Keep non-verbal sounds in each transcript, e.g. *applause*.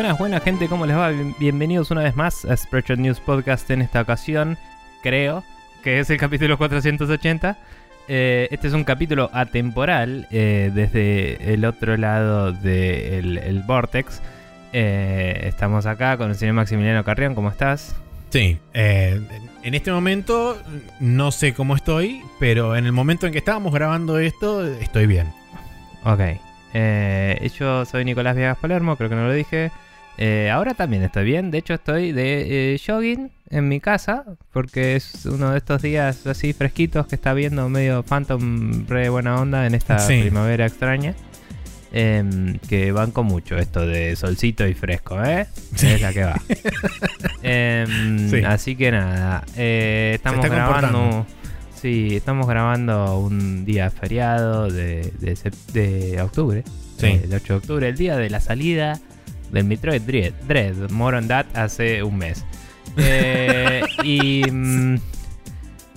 Buenas, buenas gente, ¿cómo les va? Bien- Bienvenidos una vez más a Spreadshot News Podcast en esta ocasión, creo que es el capítulo 480. Eh, este es un capítulo atemporal eh, desde el otro lado del el Vortex. Eh, estamos acá con el señor Maximiliano Carrión, ¿cómo estás? Sí, en este momento no sé cómo estoy, pero en el momento en que estábamos grabando esto, estoy bien. Ok. Eh, yo soy Nicolás Viegas Palermo, creo que no lo dije. Eh, ahora también estoy bien. De hecho, estoy de eh, jogging en mi casa. Porque es uno de estos días así fresquitos que está viendo medio Phantom re buena onda en esta Sí. primavera extraña. Em, que banco mucho esto de solcito y fresco, ¿eh? Es la que va. *laughs* Em, Sí. Así que nada. eh, estamos grabando. Sí, estamos grabando un día feriado de, de, octubre. Sí. eh, el 8 de octubre, el día de la salida del Metroid Dread. Dread more on that hace un mes. Eh, y, mm,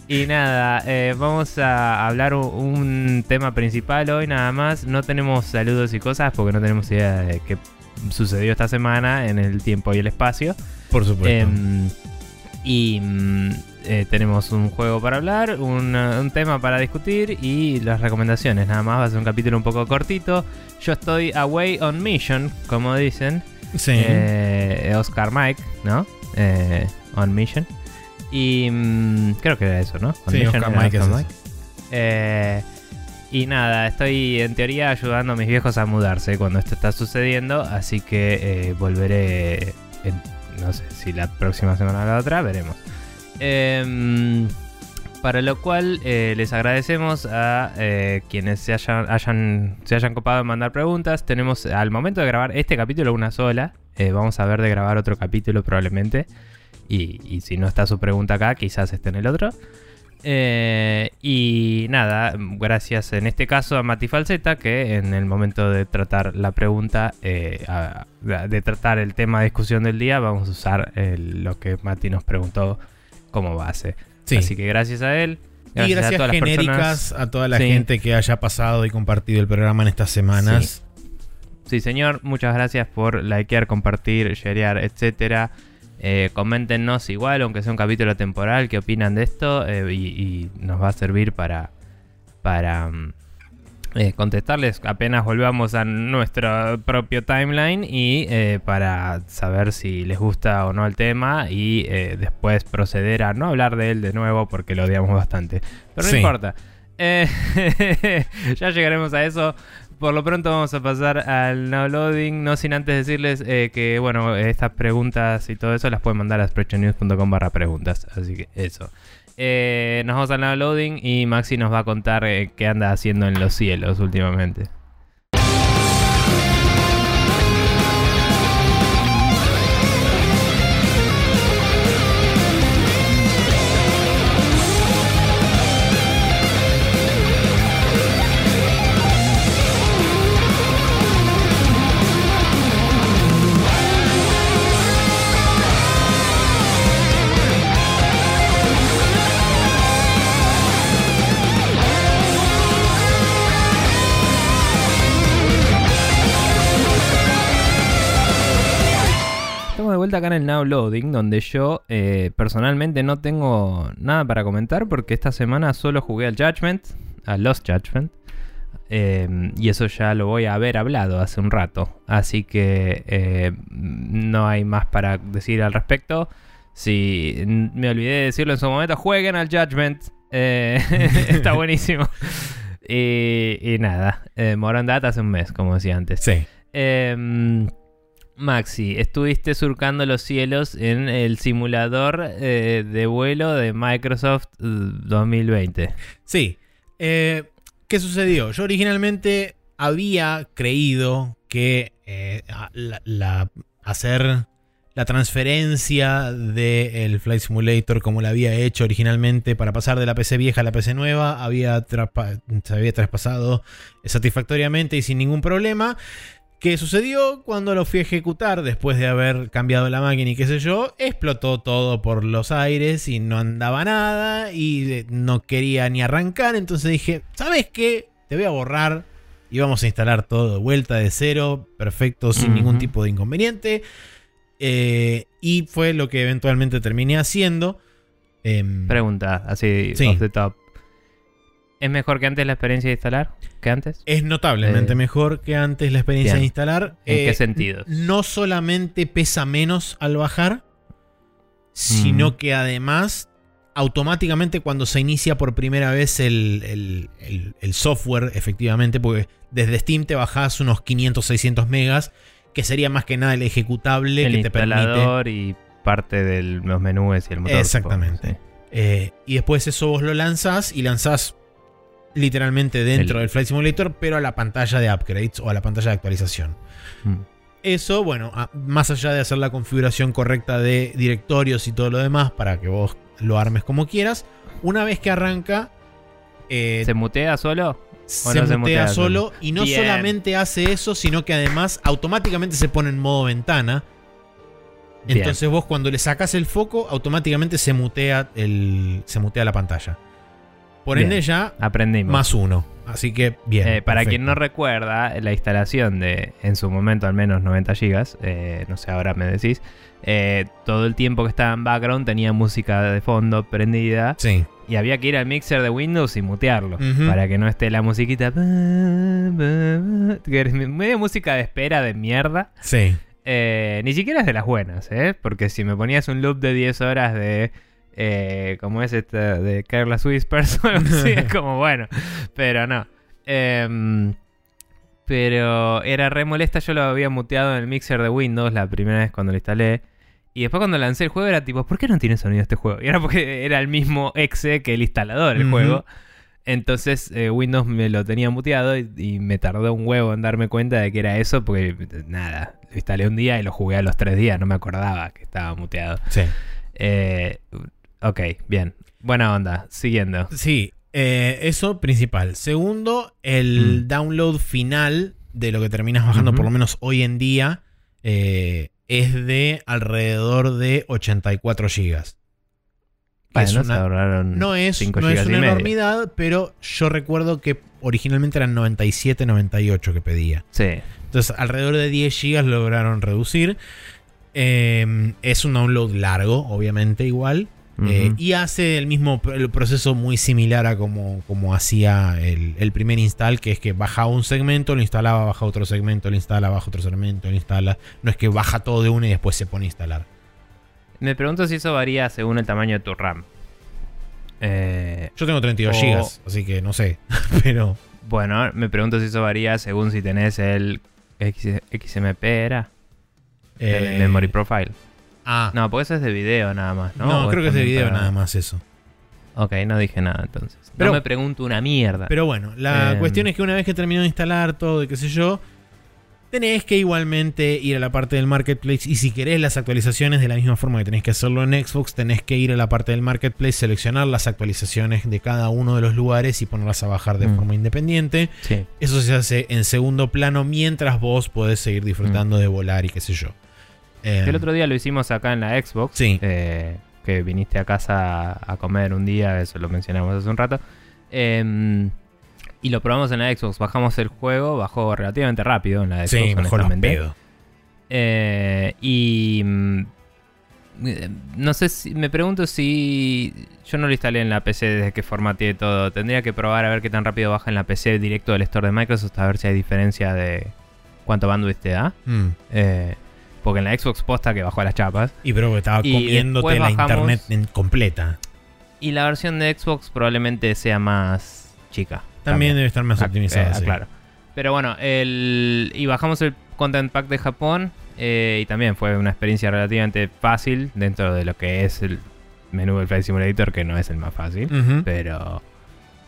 y nada, eh, vamos a hablar un, tema principal hoy nada más. No tenemos saludos y cosas porque no tenemos idea de qué sucedió esta semana en el tiempo y el espacio. Por supuesto. Em, y mm, eh, tenemos un juego para hablar, un, uh, un tema para discutir y las recomendaciones. Nada más va a ser un capítulo un poco cortito. Yo estoy away on mission, como dicen. sí. Eh, Oscar Mike, ¿no? Eh, on mission. Y mm, creo que era eso, ¿no? On Sí, Oscar era Mike es. Eh, y nada, estoy en teoría ayudando a mis viejos a mudarse cuando esto está sucediendo, así que eh, volveré, en- no sé si la próxima semana o la otra, veremos. Em, para lo cual eh, les agradecemos a eh, quienes se hayan, se hayan copado en mandar preguntas. Tenemos al momento de grabar este capítulo una sola. Eh, vamos a ver de grabar otro capítulo probablemente. Y, si no está su pregunta acá, quizás esté en el otro. Eh, y nada, gracias en este caso a Mati Falseta, que en el momento de tratar la pregunta, eh, de tratar el tema de discusión del día, vamos a usar lo que Mati nos preguntó como base. Sí. Así que gracias a él. y gracias a todas las genéricas personas. a toda la Sí. gente que haya pasado y compartido el programa en estas semanas. Sí, señor, muchas gracias por likear, compartir, sharear, etcétera. Eh, coméntenos igual, aunque sea un capítulo temporal, qué opinan de esto eh, y, y nos va a servir para, para mm, eh, contestarles apenas volvamos a nuestro propio timeline y eh, para saber si les gusta o no el tema y eh, después proceder a no hablar de él de nuevo porque lo odiamos bastante. Pero no Sí. importa. Eh, *laughs* ya llegaremos a eso. Por lo pronto vamos a pasar al now loading, no sin antes decirles eh, que, bueno, estas preguntas y todo eso las pueden mandar a spreadshotnews.com barra preguntas. Así que eso. Eh, nos vamos al now loading y Maxi nos va a contar eh, qué anda haciendo en los cielos últimamente. Vuelta acá en el Now Loading, donde yo eh, personalmente no tengo nada para comentar porque esta semana solo jugué al Judgment, a Lost Judgment. eh, y eso ya lo voy a haber hablado hace un rato. Así que eh, no hay más para decir al respecto. Si me olvidé de decirlo en su momento, jueguen al Judgment. eh, *laughs* está *laughs* buenísimo. Y, y nada, Data hace un mes, como decía antes. Sí. Maxi, estuviste surcando los cielos en el simulador eh, de vuelo de Microsoft eh, 2020. Sí. Eh, ¿Qué sucedió? Yo originalmente había creído que eh, hacer la transferencia del Flight Simulator como la había hecho originalmente para pasar de la PC vieja a la PC nueva había se había traspasado satisfactoriamente y sin ningún problema. ¿Qué sucedió cuando lo fui a ejecutar después de haber cambiado la máquina y qué sé yo? Explotó todo por los aires y no andaba nada y eh, no quería ni arrancar. Entonces dije, ¿sabes qué? Te voy a borrar y vamos a instalar todo de vuelta de cero, perfecto, sin ningún tipo de inconveniente. Eh, y fue lo que eventualmente terminé haciendo. Em, Pregunta, así, Sí. off the top. ¿Es mejor que antes la experiencia de instalar que antes? es notablemente Eh, mejor que antes la experiencia bien. de instalar. ¿En Eh, qué sentidos? No solamente pesa menos al bajar, sino Mm. que además automáticamente cuando se inicia por primera vez el, el- el- el software, efectivamente, porque desde Steam te bajás unos 500, 600 megas, que sería más que nada el ejecutable que te permite. y parte de los menús y el motor. Exactamente. Eh, y después eso vos lo lanzás y lanzás literalmente dentro El- del Flight Simulator, pero a la pantalla de upgrades o a la pantalla de actualización. sí. Mm. Eso, bueno, a- más allá de hacer la configuración correcta de directorios y todo lo demás para que vos lo armes como quieras, una vez que arranca, eh, ¿Se mutea solo? se, o no se mutea mutea solo solo? y no Bien. solamente hace eso, sino que además automáticamente se pone en modo ventana. Bien. Entonces vos cuando le sacas el foco, automáticamente se mutea, el, se mutea la pantalla. Por ende ya Aprendimos. más uno. Así que bien. Eh, para perfecto. quien no recuerda, la instalación de, en su momento, al menos 90 gigas, eh, no sé, ahora me decís, eh, todo el tiempo que estaba en background tenía música de fondo prendida Sí. y había que ir al mixer de Windows y mutearlo para que no esté la musiquita. medio música de espera de mierda. Sí. Eh, ni siquiera es de las buenas, ¿eh? Porque si me ponías un loop de 10 horas de. Eh, como es esta de Careless Whispers *laughs* o algo así, es como bueno. Pero no. Em, pero era re molesta. Yo lo había muteado en el mixer de Windows la primera vez cuando lo instalé. Y después cuando lancé el juego era tipo, ¿por qué no tiene sonido este juego? Y era porque era el mismo exe que el instalador, el juego. Entonces eh, Windows me lo tenía muteado y, y me tardó un huevo en darme cuenta de que era eso porque nada, lo instalé un día y lo jugué a los tres días, no me acordaba que estaba muteado. Sí. Eh, ok, bien. Buena onda, siguiendo. Sí, eh, eso principal. Segundo, el Mm. download final de lo que terminas bajando, por lo menos hoy en día, eh, es de alrededor de 84 gigas. Es una- ahorraron no es, no una medio. enormidad, pero yo recuerdo que originalmente eran 97, 98 que pedía. Sí. Entonces, alrededor de 10 gigas lograron reducir. Eh, es un download largo, obviamente, igual. Eh, y hace el mismo el proceso muy similar a como, como hacía el, el primer install, que es que bajaba un segmento, lo instalaba, baja otro segmento, lo instala, baja otro segmento, lo instala. No es que baja todo de una y después se pone a instalar. Me pregunto si eso varía según el tamaño de tu RAM. Eh, Yo tengo 32 O- gigas, así que no sé. *laughs* Pero bueno, me pregunto si eso varía según si tenés el X- XMP, ¿era? El eh, Memory Profile. Ah, No, porque eso es de video nada más, ¿no? no, ¿O creo que es de video para- nada más eso. Ok, no dije nada entonces. Pero- no me pregunto una mierda. Pero bueno, la Em. cuestión es que una vez que terminó de instalar todo y qué sé yo, tenés que igualmente ir a la parte del marketplace. Y si querés las actualizaciones de la misma forma que tenés que hacerlo en Xbox, tenés que ir a la parte del marketplace, seleccionar las actualizaciones de cada uno de los lugares y ponerlas a bajar de Mm. forma independiente. sí. Eso se hace en segundo plano mientras vos podés seguir disfrutando de volar y qué sé yo. Em, El otro día lo hicimos acá en la Xbox. Sí. eh, que viniste a casa a comer un día, eso lo mencionamos hace un rato. Em, y lo probamos en la Xbox. Bajamos el juego, bajó relativamente rápido en la Xbox. sí, mejor pedo. Eh, y mm, no sé si me pregunto si yo no lo instalé en la PC desde que formateé todo. Tendría que probar a ver qué tan rápido baja en la PC directo del store de Microsoft a ver si hay diferencia de cuánto bandwidth te da. Mm. Eh, porque en la Xbox posta que bajó a las chapas. Y pero estaba Y comiéndote la bajamos- internet en- completa. Y la versión de Xbox probablemente sea más chica. También debe estar más Ah, optimizada. eh, sí. claro. Pero bueno, el, y bajamos el Content Pack de Japón eh, y también fue una experiencia relativamente fácil dentro de lo que es el menú del Flight Simulator, que no es el más fácil. Pero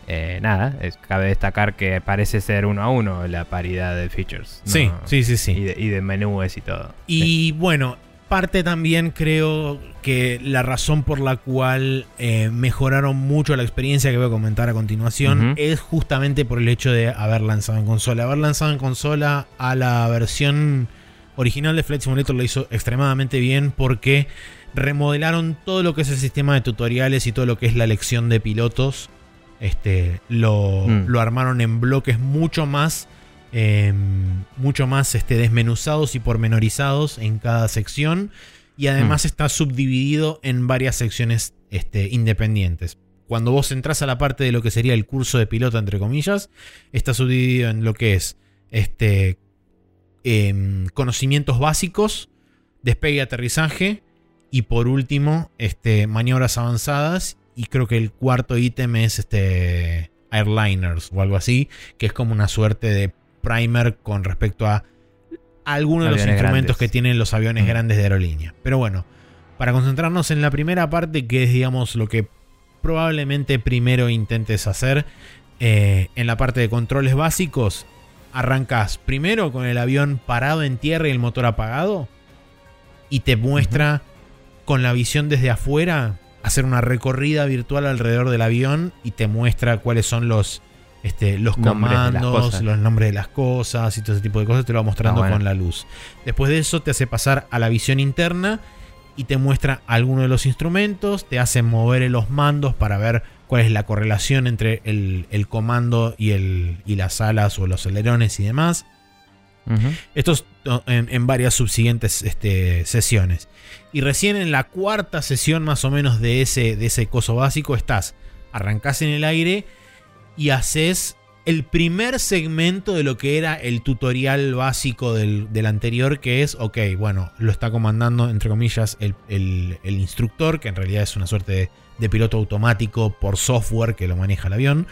eh, nada, es- cabe destacar que parece ser uno a uno la paridad de features. ¿no? Sí, sí, sí, sí. Y de, y de menús y todo. Y Sí. bueno, parte también creo que la razón por la cual eh, mejoraron mucho la experiencia que voy a comentar a continuación es justamente por el hecho de haber lanzado en consola. Haber lanzado en consola a la versión original de Flight Simulator lo hizo extremadamente bien porque remodelaron todo lo que es el sistema de tutoriales y todo lo que es la elección de pilotos. Este, lo, Mm. lo armaron en bloques mucho más em, mucho más este, desmenuzados y pormenorizados en cada sección. Y además está subdividido en varias secciones este, independientes. Cuando vos entras a la parte de lo que sería el curso de piloto, entre comillas, está subdividido en lo que es este, em, conocimientos básicos, despegue y aterrizaje, y por último, este, maniobras avanzadas. Y creo que el cuarto ítem es este, airliners o algo así, que es como una suerte de primer con respecto a algunos de los instrumentos que tienen los aviones mm. grandes de aerolínea. Pero bueno, para concentrarnos en la primera parte, que es digamos lo que probablemente primero intentes hacer, eh, en la parte de controles básicos, arrancas primero con el avión parado en tierra y el motor apagado, y te muestra con la visión desde afuera hacer una recorrida virtual alrededor del avión y te muestra cuáles son los, este, los comandos, los nombres de las cosas y todo ese tipo de cosas, te lo va mostrando ah, con la luz. Después de eso te hace pasar a la visión interna y te muestra algunos de los instrumentos, te hace mover los mandos para ver cuál es la correlación entre el, comando y, el, y las alas o los alerones y demás. Esto es en, varias subsiguientes este, sesiones. Y recién en la cuarta sesión más o menos de ese, de ese coso básico estás, arrancás en el aire y haces el primer segmento de lo que era el tutorial básico del, anterior, que es, ok, bueno, lo está comandando, entre comillas, el, instructor, que en realidad es una suerte de, piloto automático por software que lo maneja el avión.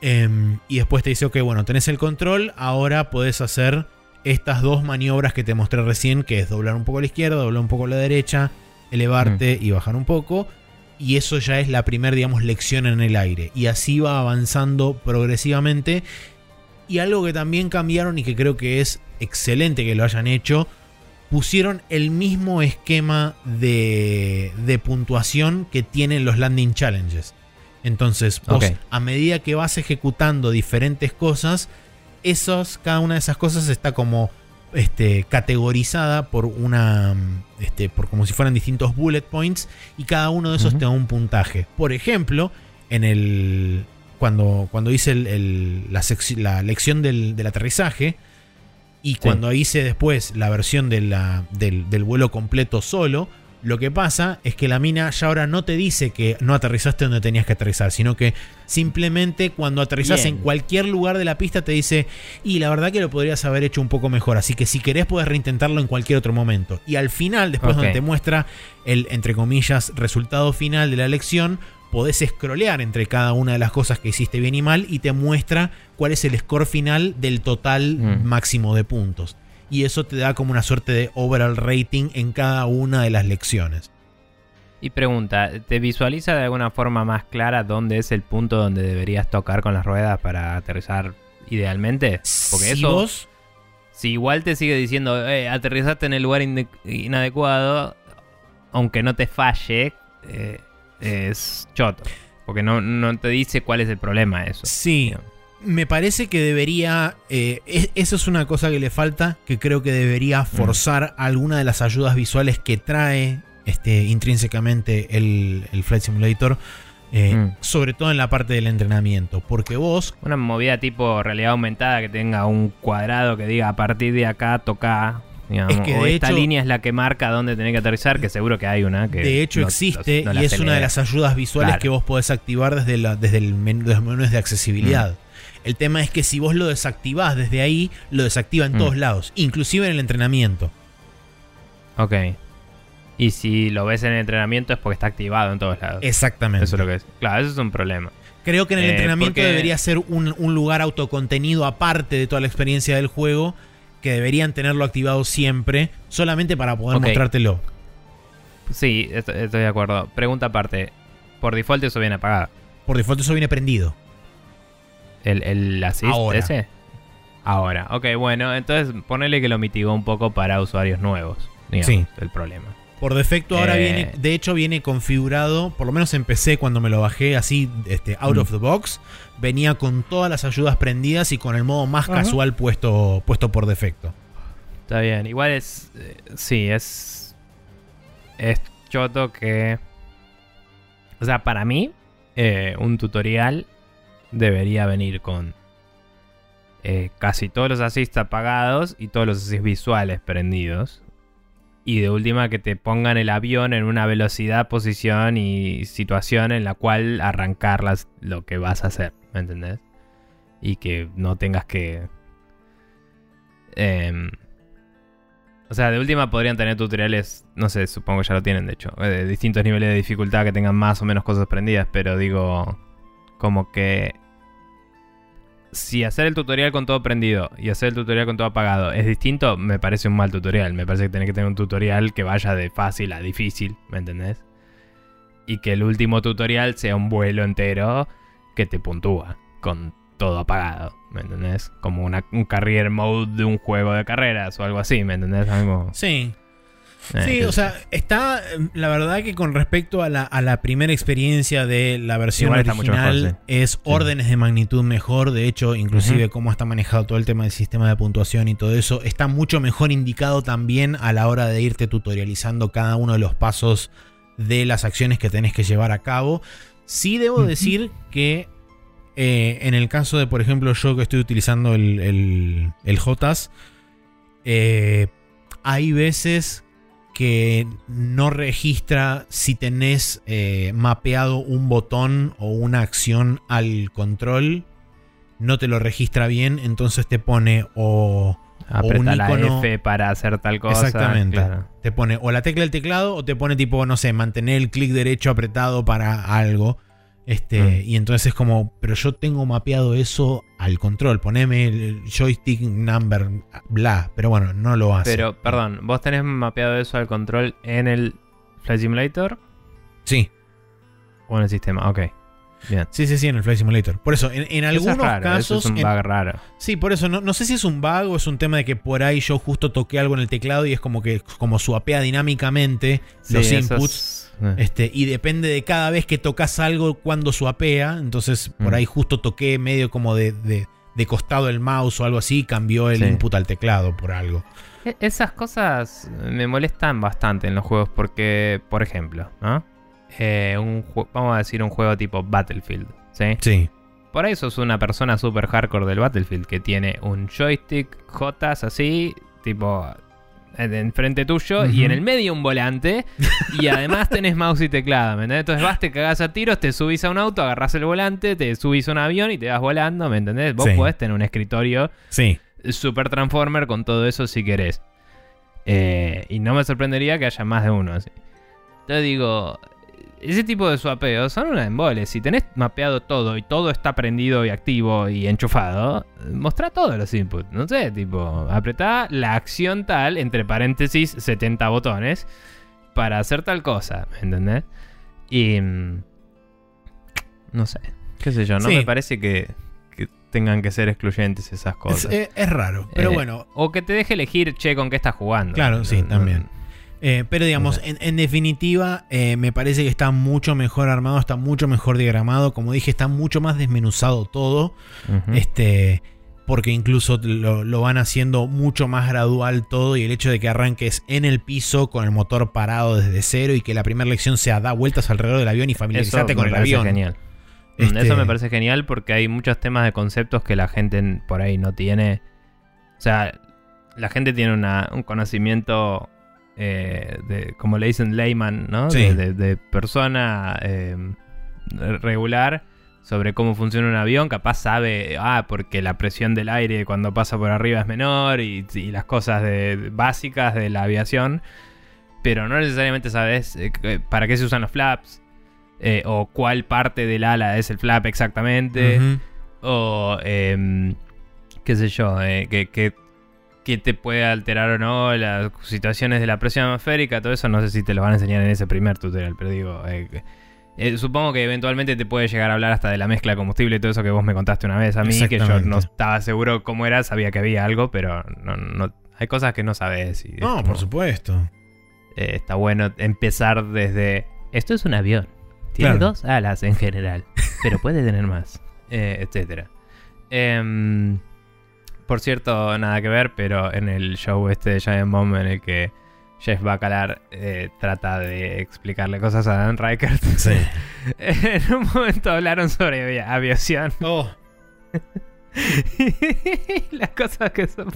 Em, y después te dice, ok, bueno, tenés el control, ahora podés hacer estas dos maniobras que te mostré recién, que es doblar un poco a la izquierda, doblar un poco a la derecha, elevarte mm. y bajar un poco. Y eso ya es la primera, digamos, lección en el aire. Y así va avanzando progresivamente. Y algo que también cambiaron y que creo que es excelente que lo hayan hecho, pusieron el mismo esquema de, de puntuación que tienen los landing challenges. Entonces, vos, a medida que vas ejecutando diferentes cosas, esos, cada una de esas cosas está como este, categorizada por una. Este, por como si fueran distintos bullet points. Y cada uno de esos te da un puntaje. Por ejemplo, en el. Cuando, cuando hice el, la, la, lección del, del aterrizaje. Y cuando hice después la versión de la, del, del vuelo completo solo lo que pasa es que la mina ya ahora no te dice que no aterrizaste donde tenías que aterrizar, sino que simplemente cuando aterrizas en cualquier lugar de la pista te dice, y la verdad que lo podrías haber hecho un poco mejor, así que si querés puedes reintentarlo en cualquier otro momento. Y al final, después donde te muestra el, entre comillas, resultado final de la lección, podés scrollear entre cada una de las cosas que hiciste bien y mal y te muestra cuál es el score final del total mm. máximo de puntos y eso te da como una suerte de overall rating en cada una de las lecciones. Y pregunta, ¿te visualiza de alguna forma más clara dónde es el punto donde deberías tocar con las ruedas para aterrizar idealmente? Porque eso, si igual te sigue diciendo, eh, aterrizaste en el lugar inadecuado, aunque no te falle, eh, es choto. Porque no, no, te dice cuál es el problema eso. Sí me parece que debería. Eh, eso es una cosa que le falta. Que creo que debería mm. forzar alguna de las ayudas visuales que trae este, intrínsecamente el, Flight Simulator. Eh, mm. Sobre todo en la parte del entrenamiento. Porque vos. Una movida tipo realidad aumentada que tenga un cuadrado que diga a partir de acá toca. Digamos, o esta línea es la que marca dónde tenés que aterrizar, que seguro que hay una que. De hecho, existe y es una de las ayudas visuales que vos podés activar desde, la, desde el menú, los menús de accesibilidad. Mm. El tema es que si vos lo desactivás desde ahí, lo desactiva en mm. todos lados, inclusive en el entrenamiento. Ok. Y si lo ves en el entrenamiento es porque está activado en todos lados. Exactamente. Eso es lo que es. Claro, eso es un problema. Creo que en el eh, entrenamiento debería ser un, lugar autocontenido aparte de toda la experiencia del juego, que deberían tenerlo activado siempre, solamente para poder mostrártelo. Sí, estoy de acuerdo. Pregunta aparte. Por default eso viene apagado. Por default eso viene prendido. ¿El, el assist Ahora. ese? Ahora. Ok, bueno, entonces ponele que lo mitigó un poco para usuarios nuevos. Digamos, sí. El problema. Por defecto ahora viene, eh. de hecho viene configurado, por lo menos empecé cuando me lo bajé así, este, out of mm. the box, venía con todas las ayudas prendidas y con el modo más casual puesto, puesto por defecto. Está bien, igual es, eh, sí, es, es choto que, o sea, para mí, eh, un tutorial debería venir con eh, casi todos los assists apagados y todos los assists visuales prendidos. Y de última que te pongan el avión en una velocidad, posición y situación en la cual arrancar lo que vas a hacer, ¿me entendés? Y que no tengas que... em, o sea, de última podrían tener tutoriales, no sé, supongo que ya lo tienen de hecho, eh, de distintos niveles de dificultad que tengan más o menos cosas prendidas, pero digo, como que si hacer el tutorial con todo prendido y hacer el tutorial con todo apagado es distinto, me parece un mal tutorial. Me parece que tenés que tener un tutorial que vaya de fácil a difícil, ¿me entendés? Y que el último tutorial sea un vuelo entero que te puntúa con todo apagado, ¿me entendés? Como una, un career mode de un juego de carreras o algo así, ¿me entendés? Sí. Eh, Sí, o sea, está. La verdad que con respecto a la, a la primera experiencia de la versión original, mejor, es órdenes de magnitud mejor. De hecho, inclusive cómo está manejado todo el tema del sistema de puntuación y todo eso, está mucho mejor indicado también a la hora de irte tutorializando cada uno de los pasos de las acciones que tenés que llevar a cabo. Sí debo decir que eh, en el caso de, por ejemplo, yo que estoy utilizando el, el, el JAS, eh, hay veces que no registra si tenés eh, mapeado un botón o una acción al control. No te lo registra bien, entonces te pone o, Apreta un la F para hacer tal cosa. Exactamente. claro. Te pone o la tecla del teclado o te pone tipo, no sé, mantener el clic derecho apretado para algo. Este, Mm. y entonces es como, pero yo tengo mapeado eso al control. Poneme el joystick number, bla. Pero bueno, no lo hace. Pero, perdón, ¿vos tenés mapeado eso al control en el Flight Simulator Sí, o en el sistema? Ok. Bien. sí, sí, sí, en el Flight Simulator. Por eso, en, en es algunos eso casos. es un en- bug raro. Sí, por eso, no, no sé si es un bug o es un tema de que por ahí yo justo toqué algo en el teclado y es como que como suapea dinámicamente los Sí, inputs. es- eh. Este, y depende de cada vez que tocas algo cuando suapea. Entonces, por Mm. ahí justo toqué medio como de, de- de costado el mouse o algo así, cambió el Sí. input al teclado por algo. E- Esas cosas me molestan bastante en los juegos porque, por ejemplo, ¿no? Eh, un vamos a decir un juego tipo Battlefield, ¿sí? Sí. Por ahí sos una persona super hardcore del Battlefield que tiene un joystick J así, tipo enfrente tuyo y en el medio un volante y *laughs* además tenés mouse y teclado, ¿me entendés? Entonces vas, te cagás a tiros, te subís a un auto, agarrás el volante, te subís a un avión y te vas volando, ¿me entendés? Vos Sí. podés tener un escritorio Sí. Super Transformer con todo eso si querés. Eh, y no me sorprendería que haya más de uno así. Entonces digo, ese tipo de swapeos son una embole. Si tenés mapeado todo y todo está prendido y activo y enchufado, mostrá todos los inputs. No sé, tipo, apretá la acción tal, entre paréntesis, 70 botones, para hacer tal cosa, ¿me entendés? Y... mm, No sé, qué sé yo, no Sí. me parece que, que tengan que ser excluyentes esas Es, cosas. es- es raro. Pero Eh, bueno, O que te deje elegir, che, con qué estás jugando. Claro, sí, No, no, también. Eh, pero digamos, en, en definitiva, eh, me parece que está mucho mejor armado, está mucho mejor diagramado. Como dije, está mucho más desmenuzado todo. Este. Porque incluso lo, lo van haciendo mucho más gradual todo. Y el hecho de que arranques en el piso con el motor parado desde cero. Y que la primera lección sea da vueltas alrededor del avión y familiarizarte con el avión. genial. Este- Eso me parece genial porque hay muchos temas de conceptos que la gente en- por ahí no tiene. O sea, la gente tiene una- un conocimiento, eh, de, como le dicen layman, ¿no? Sí. De, de- de persona eh, regular sobre cómo funciona un avión. Capaz sabe, ah, porque la presión del aire cuando pasa por arriba es menor y, y las cosas de- básicas de la aviación. Pero no necesariamente sabes eh, para qué se usan los flaps. o cuál parte del ala es el flap exactamente. O, em, qué sé yo, eh, que, que- que te puede alterar o no las situaciones de la presión atmosférica. Todo eso no sé si te lo van a enseñar en ese primer tutorial, pero digo... eh, eh, supongo que eventualmente te puede llegar a hablar hasta de la mezcla de combustible y todo eso que vos me contaste una vez a mí, que yo no estaba seguro cómo era, sabía que había algo, pero no, no- hay cosas que no sabes. Y No, como- por supuesto. eh, está bueno empezar desde. Esto es un avión. Tiene Claro. dos alas en general, pero puede tener más, eh, etcétera. Em, por cierto, nada que ver, pero en el show este de Giant Bomb en el que Jeff Bacalar eh, trata de explicarle cosas a Dan Reichert, Sí. *laughs* en un momento hablaron sobre avi- aviación Oh, *laughs* Las cosas que, so-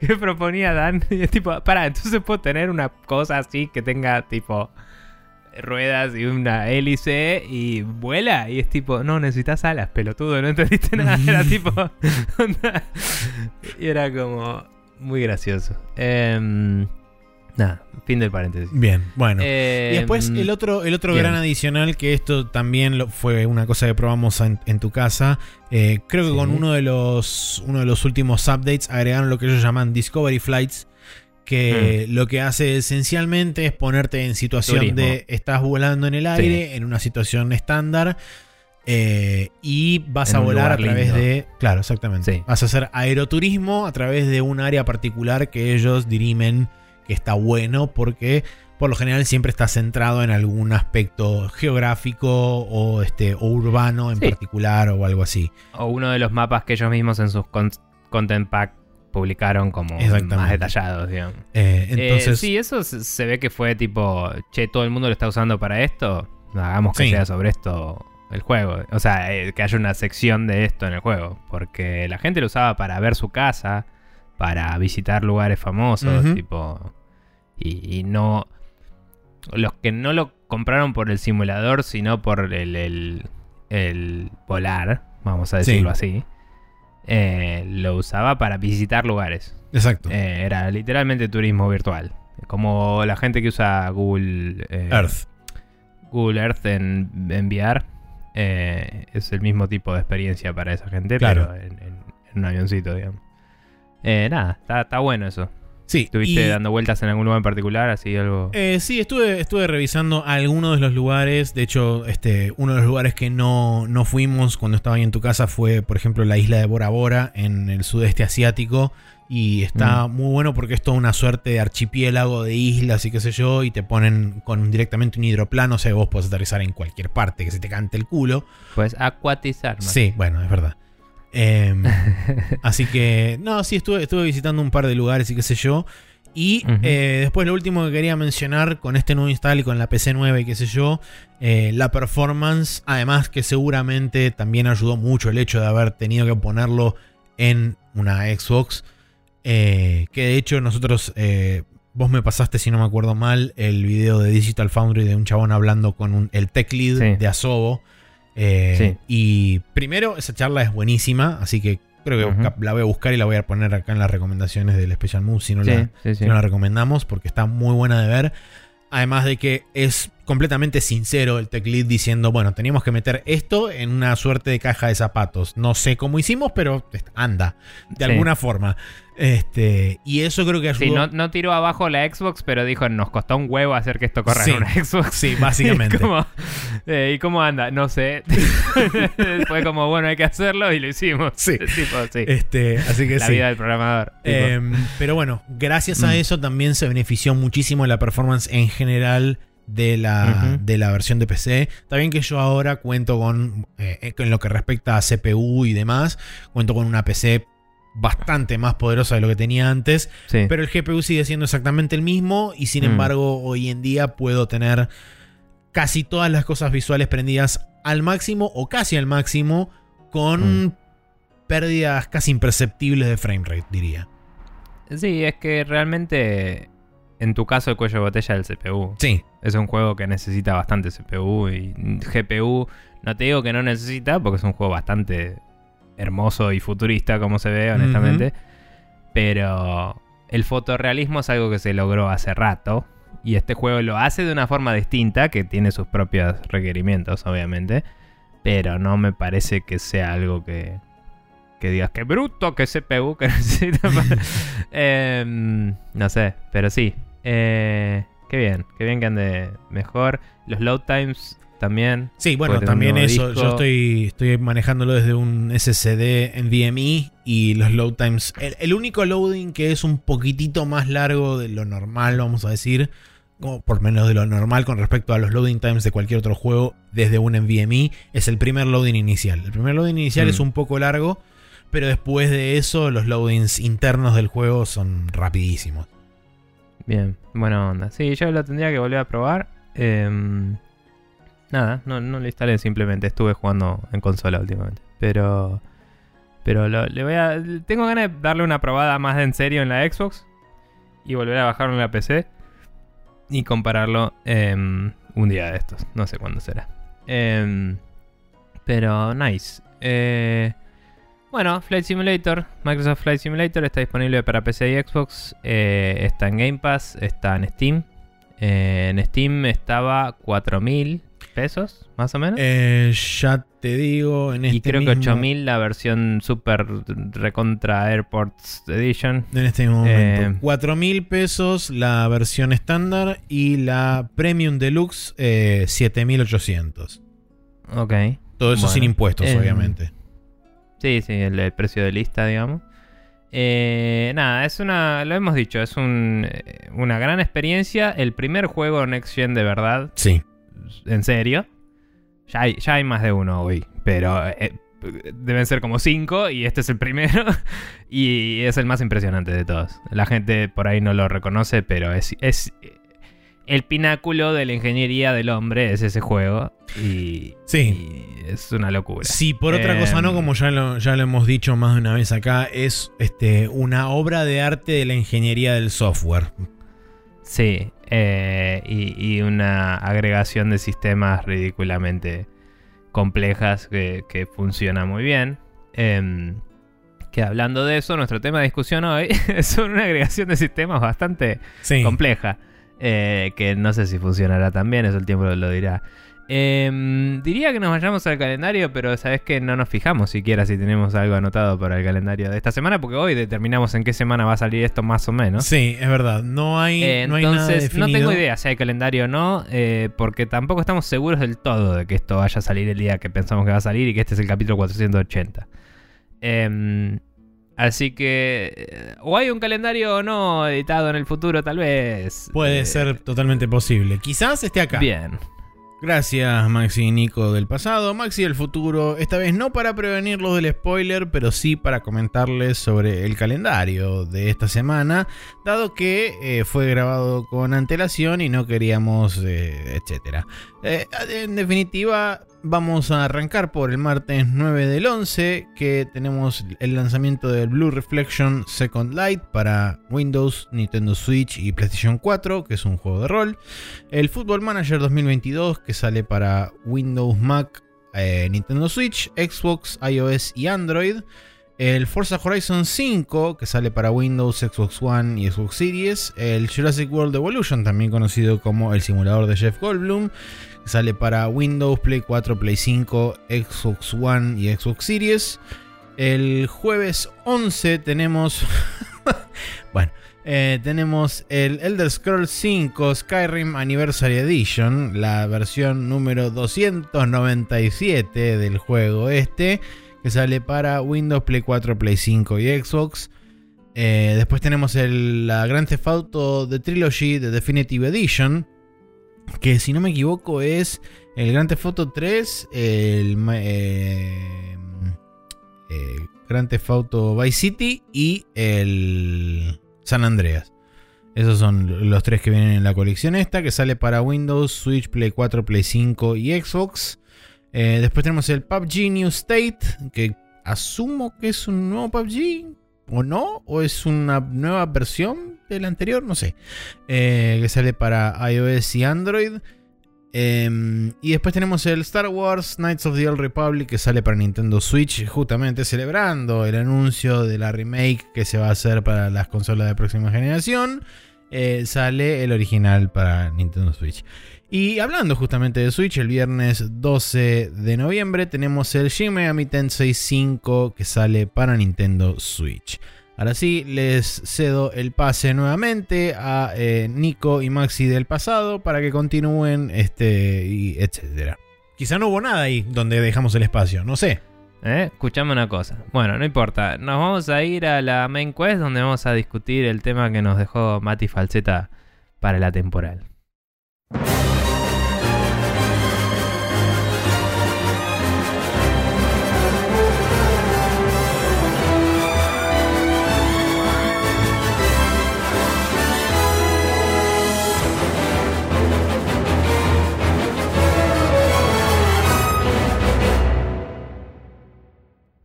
que proponía Dan. Y es tipo, para, entonces puedo tener una cosa así que tenga tipo ruedas y una hélice y vuela. Y es tipo, no, necesitas alas, pelotudo, no entendiste nada. *laughs* Era tipo. y era como muy gracioso. Em, nada, fin del paréntesis. Bien, bueno. Em, Y después el otro, el otro bien. gran adicional, que esto también lo- fue una cosa que probamos en, en tu casa. eh, creo que Sí. con uno de los uno de los últimos updates agregaron lo que ellos llaman Discovery Flights. Que Mm. lo que hace esencialmente es ponerte en situación Turismo. de estás volando en el aire, en una situación estándar. eh, y vas En a volar a través lindo. de. Claro, exactamente. Sí. Vas a hacer aeroturismo a través de un área particular que ellos dirimen que está bueno porque por lo general siempre está centrado en algún aspecto geográfico o, este, o urbano en Sí. particular o algo así. O uno de los mapas que ellos mismos en sus con- Content Pack publicaron como más detallados, digamos. Eh, Eh, entonces, sí, eso se ve que fue tipo, che, todo el mundo lo está usando para esto. Hagamos que Sí. sea sobre esto el juego. O sea, eh, que haya una sección de esto en el juego. Porque la gente lo usaba para ver su casa, para visitar lugares famosos, tipo. Y, y no. Los que no lo compraron por el simulador, sino por el, el, el volar, vamos a decirlo así. Eh, lo usaba para visitar lugares. exacto. Eh, era literalmente turismo virtual. Como la gente que usa Google eh, Earth. Google Earth en, en VR. eh, es el mismo tipo de experiencia para esa gente, Claro. pero en, en- en un avioncito, digamos. Eh, nada, está, está bueno eso. Sí, ¿Estuviste y- dando vueltas en algún lugar en particular? Así algo. Eh, sí, estuve, estuve revisando algunos de los lugares. De hecho, este, uno de los lugares que no, no fuimos cuando estaba ahí en tu casa fue, por ejemplo, la isla de Bora Bora en el sudeste asiático. Y está muy bueno porque es toda una suerte de archipiélago de islas y qué sé yo. Y te ponen con directamente un hidroplano. O sea, vos podés aterrizar en cualquier parte que se te cante el culo. Pues acuatizar. más. Sí, bueno, es verdad. Em, *laughs* así que, no, sí, estuve, estuve visitando un par de lugares y qué sé yo. Y eh, después lo último que quería mencionar con este nuevo install y con la PC 9 y qué sé yo, eh, la performance, además que seguramente también ayudó mucho el hecho de haber tenido que ponerlo en una Xbox, eh, que de hecho nosotros, vos me pasaste, si no me acuerdo mal, el video de Digital Foundry de un chabón hablando con un- el tech lead Sí. de Asobo. Eh, Sí. Y primero, esa charla es buenísima, así que creo que la voy a buscar y la voy a poner acá en las recomendaciones del Special Move si no, Sí, la, sí, sí. si no la recomendamos, porque está muy buena de ver. Además de que es completamente sincero el tech lead diciendo, bueno, teníamos que meter esto en una suerte de caja de zapatos. No sé cómo hicimos, pero anda, de Sí. alguna forma. Este, y eso creo que ayudó. Sí, no, no tiró abajo la Xbox, pero dijo, nos costó un huevo hacer que esto corra Sí. en una Xbox. Sí, *laughs* básicamente. Eh, ¿Y cómo anda? No sé. *laughs* Fue como, bueno, hay que hacerlo y lo hicimos. Sí. *laughs* Tipo, sí. Este, así que la vida del programador. Em, pero bueno, gracias a Mm. eso también se benefició muchísimo la performance en general de la, de la versión de PC. Está bien que yo ahora cuento con, eh, en lo que respecta a CPU y demás, cuento con una PC bastante más poderosa de lo que tenía antes, sí. pero el GPU sigue siendo exactamente el mismo y sin Mm. embargo hoy en día puedo tener casi todas las cosas visuales prendidas al máximo o casi al máximo con Mm. pérdidas casi imperceptibles de framerate, diría. Sí, es que realmente, en tu caso, el cuello de botella del CPU. Sí, Es un juego que necesita bastante CPU y GPU. No te digo que no necesita, porque es un juego bastante hermoso y futurista, como se ve, honestamente. Pero el fotorrealismo es algo que se logró hace rato. Y este juego lo hace de una forma distinta, que tiene sus propios requerimientos, obviamente. Pero no me parece que sea algo que, que digas que bruto, que CPU, que necesita. para-". *laughs* Em, no sé, pero sí. Eh, qué bien, qué bien que ande mejor. Los load times también. Sí, bueno, también eso. disco. Yo estoy, estoy manejándolo desde un SSD NVMe y los load times. El, el único loading que es un poquitito más largo de lo normal, vamos a decir, como por menos de lo normal con respecto a los loading times de cualquier otro juego desde un NVMe, es el primer loading inicial. El primer loading inicial Mm. es un poco largo, pero después de eso, los loadings internos del juego son rapidísimos. Bien, buena onda. Sí, yo lo tendría que volver a probar. Em, nada, no, no lo instalé simplemente. Estuve jugando en consola últimamente. Pero. Pero lo- le voy a. Tengo ganas de darle una probada más en serio en la Xbox. Y volver a bajarlo en la PC. Y compararlo em, un día de estos. No sé cuándo será. Em, pero nice. Eh, bueno, Flight Simulator. Microsoft Flight Simulator está disponible para PC y Xbox. eh, está en Game Pass. Está en Steam. Eh, en Steam estaba 4.000 pesos, más o menos. Eh, ya te digo, en este y creo que mismo- 8000 la versión super recontra Airports Edition. En este momento. Eh, 4 mil pesos la versión estándar y la Premium Deluxe eh, 7800. Ok. Todo eso Bueno, sin impuestos, obviamente. Sí, sí, el, el precio de lista, digamos. Eh, nada, es una. Lo hemos dicho, es un, eh, una gran experiencia. El primer juego Next Gen de verdad, Sí. en serio. Ya hay, ya hay más de uno hoy, pero eh, deben ser como cinco y este es el primero. *laughs* y es el más impresionante de todos. La gente por ahí no lo reconoce, pero es, es el pináculo de la ingeniería del hombre, es ese juego. Y, Sí. y es una locura. Sí, por otra cosa no, como ya lo, ya lo hemos dicho más de una vez acá, es este, una obra de arte de la ingeniería del software. Sí, eh, y, y una agregación de sistemas ridículamente complejas que, que funciona muy bien. Em, que hablando de eso, nuestro tema de discusión hoy *laughs* es una agregación de sistemas bastante Sí. compleja. Eh, que no sé si funcionará también, eso el tiempo lo dirá. Em, diría que nos vayamos al calendario, pero sabes que no nos fijamos siquiera si tenemos algo anotado para el calendario de esta semana, porque hoy determinamos en qué semana va a salir esto más o menos. Sí, es verdad. No hay, Eh, no hay nada entonces, no, tengo idea si hay calendario o no, eh, porque tampoco estamos seguros del todo de que esto vaya a salir el día que pensamos que va a salir y que este es el capítulo 480. Em, así que, eh, o hay un calendario o no editado en el futuro, tal vez. Puede Eh, ser totalmente posible. Quizás esté acá. Bien. Gracias Maxi y Nico del pasado, Maxi del futuro, esta vez no para prevenirlos del spoiler, pero sí para comentarles sobre el calendario de esta semana, dado que eh, fue grabado con antelación y no queríamos, eh, etcétera. Eh, en definitiva, vamos a arrancar por el martes 9 del 11, que tenemos el lanzamiento del Blue Reflection Second Light para Windows, Nintendo Switch y PlayStation 4, que es un juego de rol. El Football Manager 2022 que sale para Windows, Mac, eh, Nintendo Switch, Xbox, iOS y Android. El Forza Horizon 5 que sale para Windows, Xbox One y Xbox Series. El Jurassic World Evolution, también conocido como el simulador de Jeff Goldblum, que sale para Windows, Play 4, Play 5, Xbox One y Xbox Series. El jueves 11 tenemos... *laughs* bueno. Eh, tenemos el Elder Scrolls 5 Skyrim Anniversary Edition, la versión número 297 del juego este, que sale para Windows, Play 4, Play 5 y Xbox. Eh, después tenemos el, la Grand Theft Auto The Trilogy The Definitive Edition, que si no me equivoco es el Grand Theft Auto 3, el eh, eh, Vice City y el San Andreas. Esos son los tres que vienen en la colección esta, que sale para Windows, Switch, Play 4, Play 5 y Xbox. Eh, después tenemos el PUBG New State, que asumo que es un nuevo PUBG, o no, o es una nueva versión del anterior, no sé. Eh, que sale para iOS y Android. Em, y después tenemos el Star Wars Knights of the Old Republic que sale para Nintendo Switch, justamente celebrando el anuncio de la remake que se va a hacer para las consolas de próxima generación. Eh, sale el original para Nintendo Switch. Y hablando justamente de Switch, el viernes 12 de noviembre tenemos el Shin Megami Tensei 5 que sale para Nintendo Switch. Ahora sí, les cedo el pase nuevamente a eh, Nico y Maxi del pasado para que continúen, este, y etcétera. Quizá no hubo nada ahí donde dejamos el espacio, no sé. ¿Eh? Escuchame una cosa. Bueno, no importa. Nos vamos a ir a la main quest donde vamos a discutir el tema que nos dejó Mati Falseta para la temporal.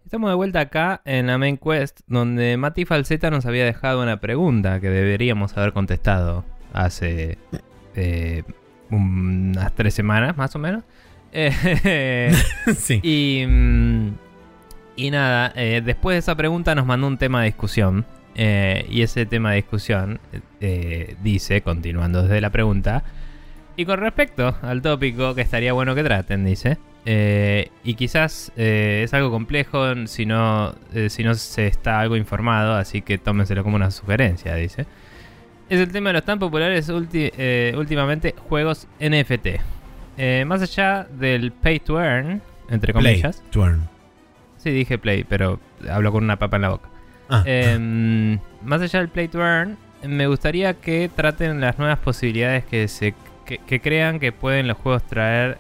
Estamos de vuelta acá en la main quest, donde Mati Falseta nos había dejado una pregunta que deberíamos haber contestado hace eh, unas tres semanas, más o menos. Eh, *laughs* sí. Y, mm, y nada, eh, después de esa pregunta nos mandó un tema de discusión. Eh, y ese tema de discusión dice, continuando desde la pregunta, y con respecto al tópico que estaría bueno que traten, dice eh, y quizás eh, es algo complejo si no, eh, si no se está algo informado, así que tómenselo como una sugerencia, dice. Es el tema de los tan populares ulti- últimamente juegos NFT. Más allá del pay to earn, entre Play, comillas. turn. Sí, dije play, pero hablo con una papa en la boca. Ah, Em, más allá del play to earn, me gustaría que traten las nuevas posibilidades que se que, que crean que pueden los juegos traer.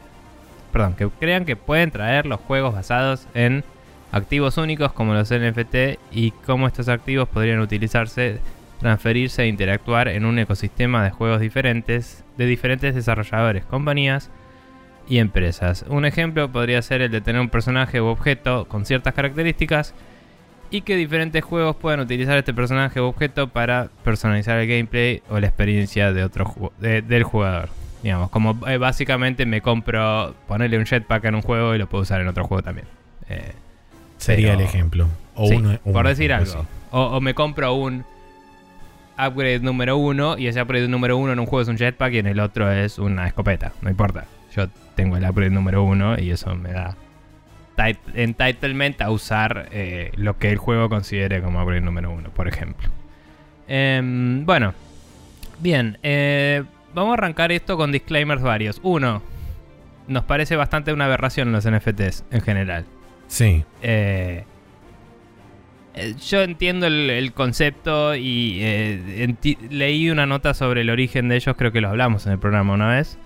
Que crean que pueden traer los juegos basados en activos únicos como los NFT y cómo estos activos podrían utilizarse, transferirse e interactuar en un ecosistema de juegos diferentes de diferentes desarrolladores, compañías y empresas. Un ejemplo podría ser el de tener un personaje u objeto con ciertas características y que diferentes juegos puedan utilizar este personaje u objeto para personalizar el gameplay o la experiencia de otro de- del jugador. Digamos, como eh, básicamente me compro ponerle un jetpack en un juego y lo puedo usar en otro juego también. Eh, sería pero- el ejemplo. O sí, uno- por un decir algo. O, o me compro un upgrade número uno y ese upgrade número uno en un juego es un jetpack y en el otro es una escopeta. No importa. Yo tengo el upgrade número uno y eso me da tit- entitlement a usar eh, lo que el juego considere como upgrade número uno, por ejemplo. Em, bueno, bien. eh, vamos a arrancar esto con disclaimers varios. Uno, nos parece bastante una aberración los NFTs en general. Sí. Eh, eh, yo entiendo el, el concepto y eh, leí una nota sobre el origen de ellos, creo que lo hablamos en el programa una vez.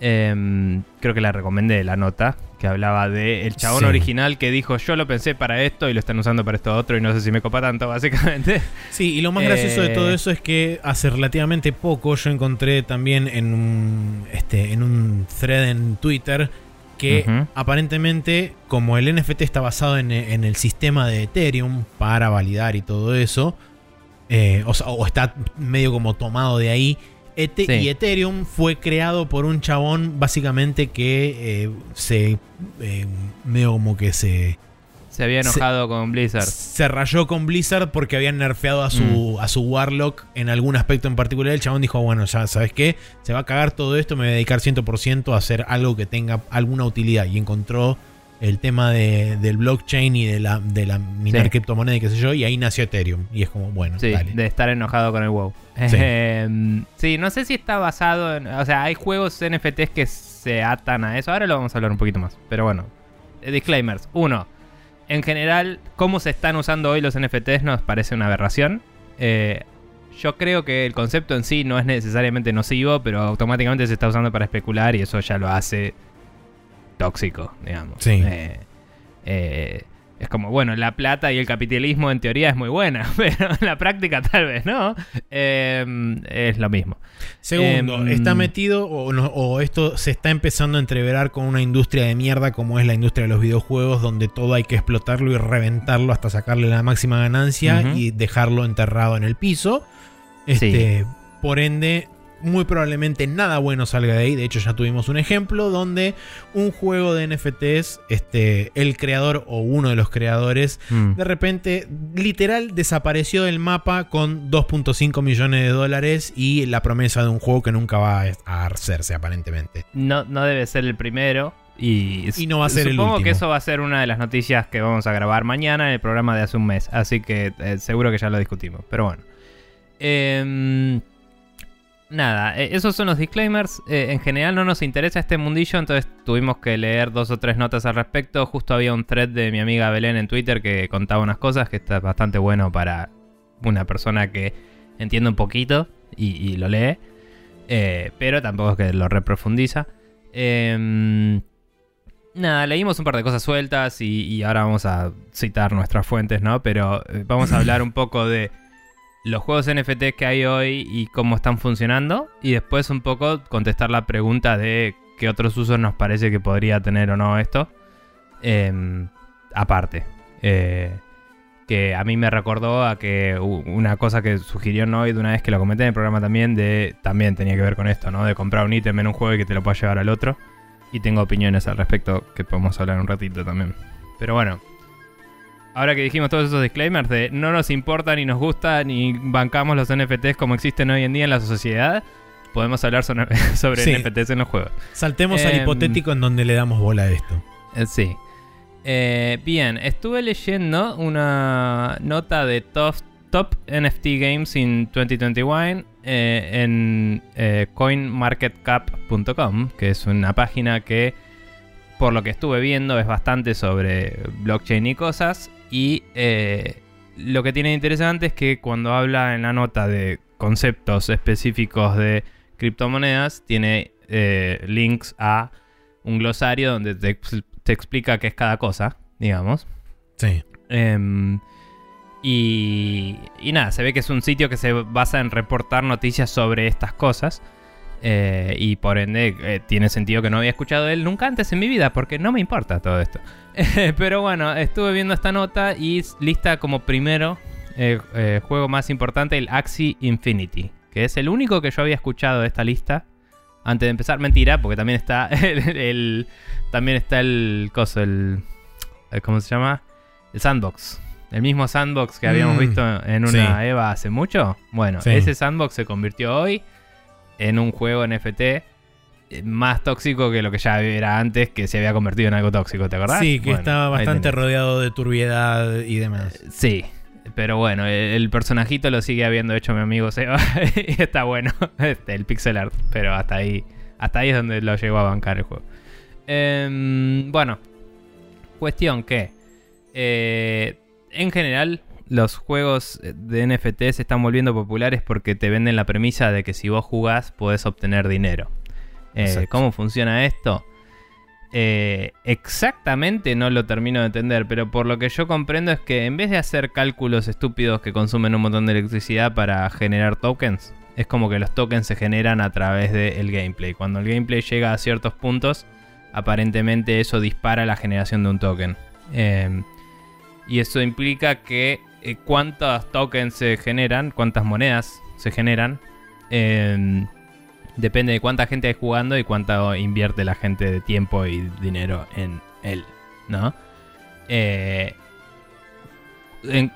Em, creo que la recomendé la nota, que hablaba de el chabón Sí. original que dijo yo lo pensé para esto y lo están usando para esto otro y no sé si me copa tanto, básicamente. Sí, y lo más gracioso de Eh. todo eso es que hace relativamente poco yo encontré también en un, este, en un thread en Twitter que aparentemente, como el NFT está basado en, en el sistema de Ethereum para validar y todo eso, eh, o, sea, o está medio como tomado de ahí. Ete- Sí. Y Ethereum fue creado por un chabón básicamente que eh, se eh, medio como que se Se había Se- enojado con Blizzard. se rayó con Blizzard porque habían nerfeado a su, Mm. a su Warlock en algún aspecto en particular. El chabón dijo, bueno, ya sabes qué, se va a cagar todo esto, me voy a dedicar 100% a hacer algo que tenga alguna utilidad. Y encontró el tema de- del blockchain y de la, de la minar Sí. criptomoneda y qué sé yo, y ahí nació Ethereum. Y es como, bueno, Sí, dale. de estar enojado con el WoW. Sí. *laughs* Em, sí, no sé si está basado en... O sea, hay juegos NFTs que se atan a eso. Ahora lo vamos a hablar un poquito más. Pero bueno, eh, disclaimers. Uno, en general, cómo se están usando hoy los NFTs nos parece una aberración. Eh, yo creo que el concepto en sí no es necesariamente nocivo, pero automáticamente se está usando para especular y eso ya lo hace tóxico, digamos. Sí. Eh, eh, es como, bueno, la plata y el capitalismo en teoría es muy buena, *laughs* pero en la práctica tal vez no. Eh, es lo mismo. Segundo, Em, está metido o, no- o esto se está empezando a entreverar con una industria de mierda como es la industria de los videojuegos, donde todo hay que explotarlo y reventarlo hasta sacarle la máxima ganancia y dejarlo enterrado en el piso. Este, Por ende, muy probablemente nada bueno salga de ahí. De hecho, ya tuvimos un ejemplo donde un juego de NFTs, este, el creador o uno de los creadores Mm. de repente, literal, desapareció del mapa con 2.5 millones de dólares y la promesa de un juego que nunca va a hacerse, aparentemente. No, no debe ser el primero. Y, Y no va a ser el supongo que eso va a ser una de las noticias que vamos a grabar mañana en el programa de hace un mes. Así que eh, seguro que ya lo discutimos. Pero bueno. Em, nada, eh, esos son los disclaimers. Eh, en general no nos interesa este mundillo, entonces tuvimos que leer dos o tres notas al respecto. Justo había un thread de mi amiga Belén en Twitter que contaba unas cosas que está bastante bueno para una persona que entiende un poquito y, lo lee. Eh, pero tampoco es que lo reprofundiza. Em, nada, leímos un par de cosas sueltas y, ahora vamos a citar nuestras fuentes, ¿no? Pero vamos a hablar un poco de los juegos NFT que hay hoy y cómo están funcionando. Y después un poco contestar la pregunta de qué otros usos nos parece que podría tener o no esto. Em, aparte. Eh, que a mí me recordó a que una cosa que sugirió Noid una vez que lo comenté en el programa también, de también tenía que ver con esto, ¿no? De comprar un ítem en un juego y que te lo puedas llevar al otro. Y tengo opiniones al respecto que podemos hablar un ratito también. Pero bueno, ahora que dijimos todos esos disclaimers de no nos importa ni nos gusta ni bancamos los NFTs como existen hoy en día en la sociedad, podemos hablar sobre, *laughs* NFTs en los juegos. Saltemos al em, hipotético en donde le damos bola a esto. Eh, sí. Eh, bien, estuve leyendo una nota de Top, top NFT Games in 2021 eh, en coinmarketcap.com, que es una página que, por lo que estuve viendo, es bastante sobre blockchain y cosas. Y lo que tiene interesante es que cuando habla en la nota de conceptos específicos de criptomonedas, tiene links a un glosario donde te, te explica qué es cada cosa, digamos. Sí. Em, y, y, nada, se ve que es un sitio que se basa en reportar noticias sobre estas cosas. Eh, y por ende eh, tiene sentido que no había escuchado de él nunca antes en mi vida, porque no me importa todo esto. *laughs* pero bueno, estuve viendo esta nota y lista como primero eh, juego más importante el Axie Infinity, que es el único que yo había escuchado de esta lista antes de empezar. Mentira, porque también está *laughs* el, también está el coso, el, ¿cómo se llama? El sandbox. El mismo sandbox que habíamos mm, visto en una EVA hace mucho. Bueno, ese sandbox se convirtió hoy en un juego NFT eh, más tóxico que lo que ya era antes, que se había convertido en algo tóxico, ¿te acordás? Sí, que estaba bastante rodeado de turbiedad y demás. Sí, pero bueno, el, personajito lo sigue habiendo hecho mi amigo Seba. *laughs* y está bueno. *laughs* Este, el pixel art. Pero hasta ahí. Hasta ahí es donde lo llegó a bancar el juego. Em, bueno. Cuestión que. Eh, en general. Los juegos de NFT se están volviendo populares porque te venden la premisa de que si vos jugás podés obtener dinero. Eh, ¿Cómo funciona esto? Eh, exactamente no lo termino de entender, pero por lo que yo comprendo es que en vez de hacer cálculos estúpidos que consumen un montón de electricidad para generar tokens, es como que los tokens se generan a través del gameplay. Cuando el gameplay llega a ciertos puntos, aparentemente eso dispara la generación de un token. Y eso implica que eh, cuántos tokens se generan, cuántas monedas se generan, em, depende de cuánta gente hay jugando y cuánto invierte la gente de tiempo y dinero en él, ¿no? Eh,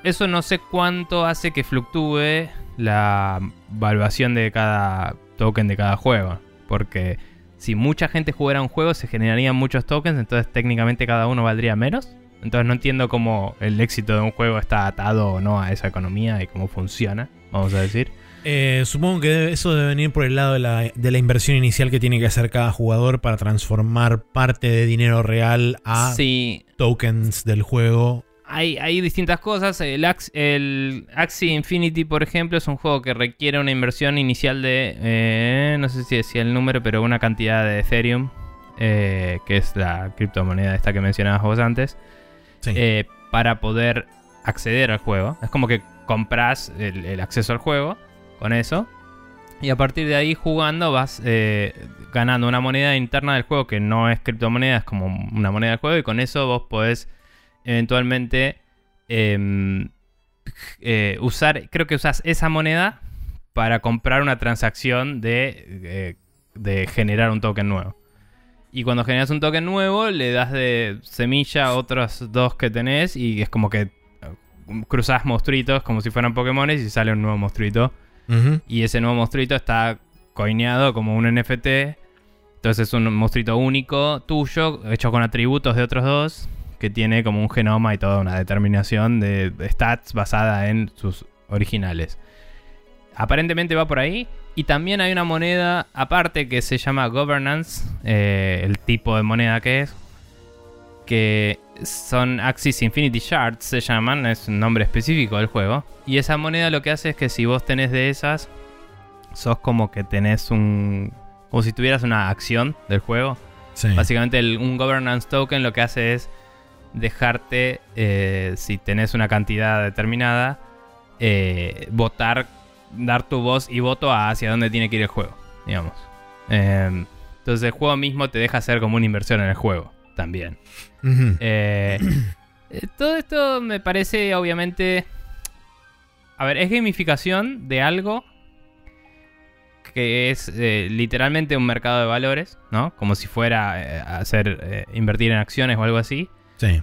eso no sé cuánto hace que fluctúe la valuación de cada token de cada juego. Porque si mucha gente jugara un juego se generarían muchos tokens, entonces técnicamente cada uno valdría menos. Entonces no entiendo cómo el éxito de un juego está atado o no a esa economía y cómo funciona, vamos a decir. Eh, supongo que eso debe venir por el lado de la, inversión inicial que tiene que hacer cada jugador para transformar parte de dinero real a tokens del juego. Hay, hay distintas cosas. El, el, Axie Infinity, por ejemplo, es un juego que requiere una inversión inicial de, eh, no sé si decía el número, pero una cantidad de Ethereum, eh, que es la criptomoneda esta que mencionabas vos antes, para poder acceder al juego. Es como que compras el acceso al juego con eso. Y a partir de ahí jugando vas eh, ganando una moneda interna del juego que no es criptomoneda, es como una moneda del juego. Y con eso vos podés eventualmente em, eh, usar, creo que usas esa moneda para comprar una transacción eh, de generar un token nuevo. Y cuando generas un token nuevo, le das de semilla a otros dos que tenés y es como que cruzas monstruitos como si fueran Pokémones y sale un nuevo monstruito y ese nuevo monstruito está coineado como un NFT. Entonces es un monstruito único tuyo, hecho con atributos de otros dos, que tiene como un genoma y toda una determinación de, stats basada en sus originales. Aparentemente va por ahí. Y también hay una moneda aparte que se llama Governance, eh, el tipo de moneda que es, que son Axis Infinity Shards, se llaman, es un nombre específico del juego. Y esa moneda lo que hace es que si vos tenés de esas, sos como que tenés un. como si tuvieras una acción del juego. Básicamente, un governance token lo que hace es dejarte, eh, si tenés una cantidad determinada, eh, votar, dar tu voz y voto hacia dónde tiene que ir el juego, digamos. Em, entonces, el juego mismo te deja hacer como una inversión en el juego también. Eh, *clears throat* Eh, Todo esto me parece, obviamente. A ver, es gamificación de algo que es eh, literalmente un mercado de valores, ¿no? Como si fuera hacer invertir en acciones o algo así. Sí.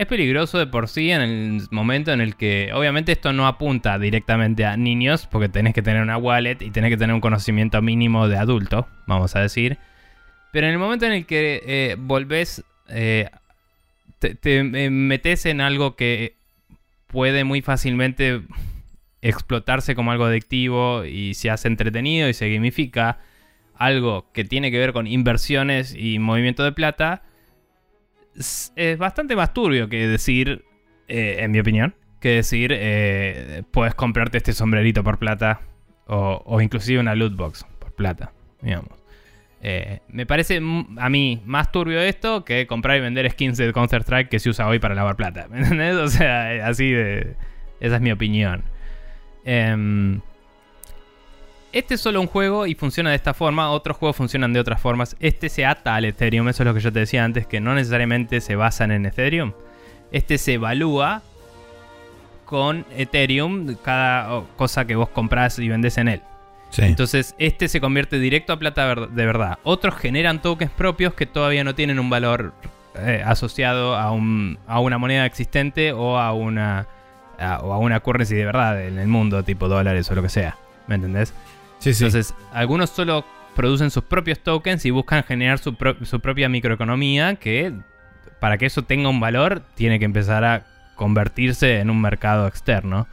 Es peligroso de por sí en el momento en el que, obviamente, esto no apunta directamente a niños, porque tenés que tener una wallet y tenés que tener un conocimiento mínimo de adulto, vamos a decir. Pero en el momento en el que eh, volvés, eh, te, te, eh, metes en algo que puede muy fácilmente explotarse como algo adictivo y se hace entretenido y se gamifica, algo que tiene que ver con inversiones y movimiento de plata, es, bastante más turbio que decir, eh, en mi opinión, que decir, eh, puedes comprarte este sombrerito por plata o, o inclusive una loot box por plata, digamos. Eh, me parece a mí más turbio esto que comprar y vender skins de Counter-Strike que se usa hoy para lavar plata. ¿Me *laughs* entendés? O sea, así de... Esa es mi opinión. Em, este es solo un juego y funciona de esta forma. Otros juegos funcionan de otras formas. Este se ata al Ethereum. Eso es lo que yo te decía antes, que no necesariamente se basan en Ethereum. Este se evalúa con Ethereum cada cosa que vos comprás y vendés en él. Sí. Entonces, este se convierte directo a plata de verdad. Otros generan tokens propios que todavía no tienen un valor eh, asociado a, un- a una moneda existente o a una, a- o a una currency de verdad en el mundo, tipo dólares o lo que sea. ¿Me entendés? Entonces, algunos solo producen sus propios tokens y buscan generar su, pro- su propia microeconomía que para que eso tenga un valor tiene que empezar a convertirse en un mercado externo.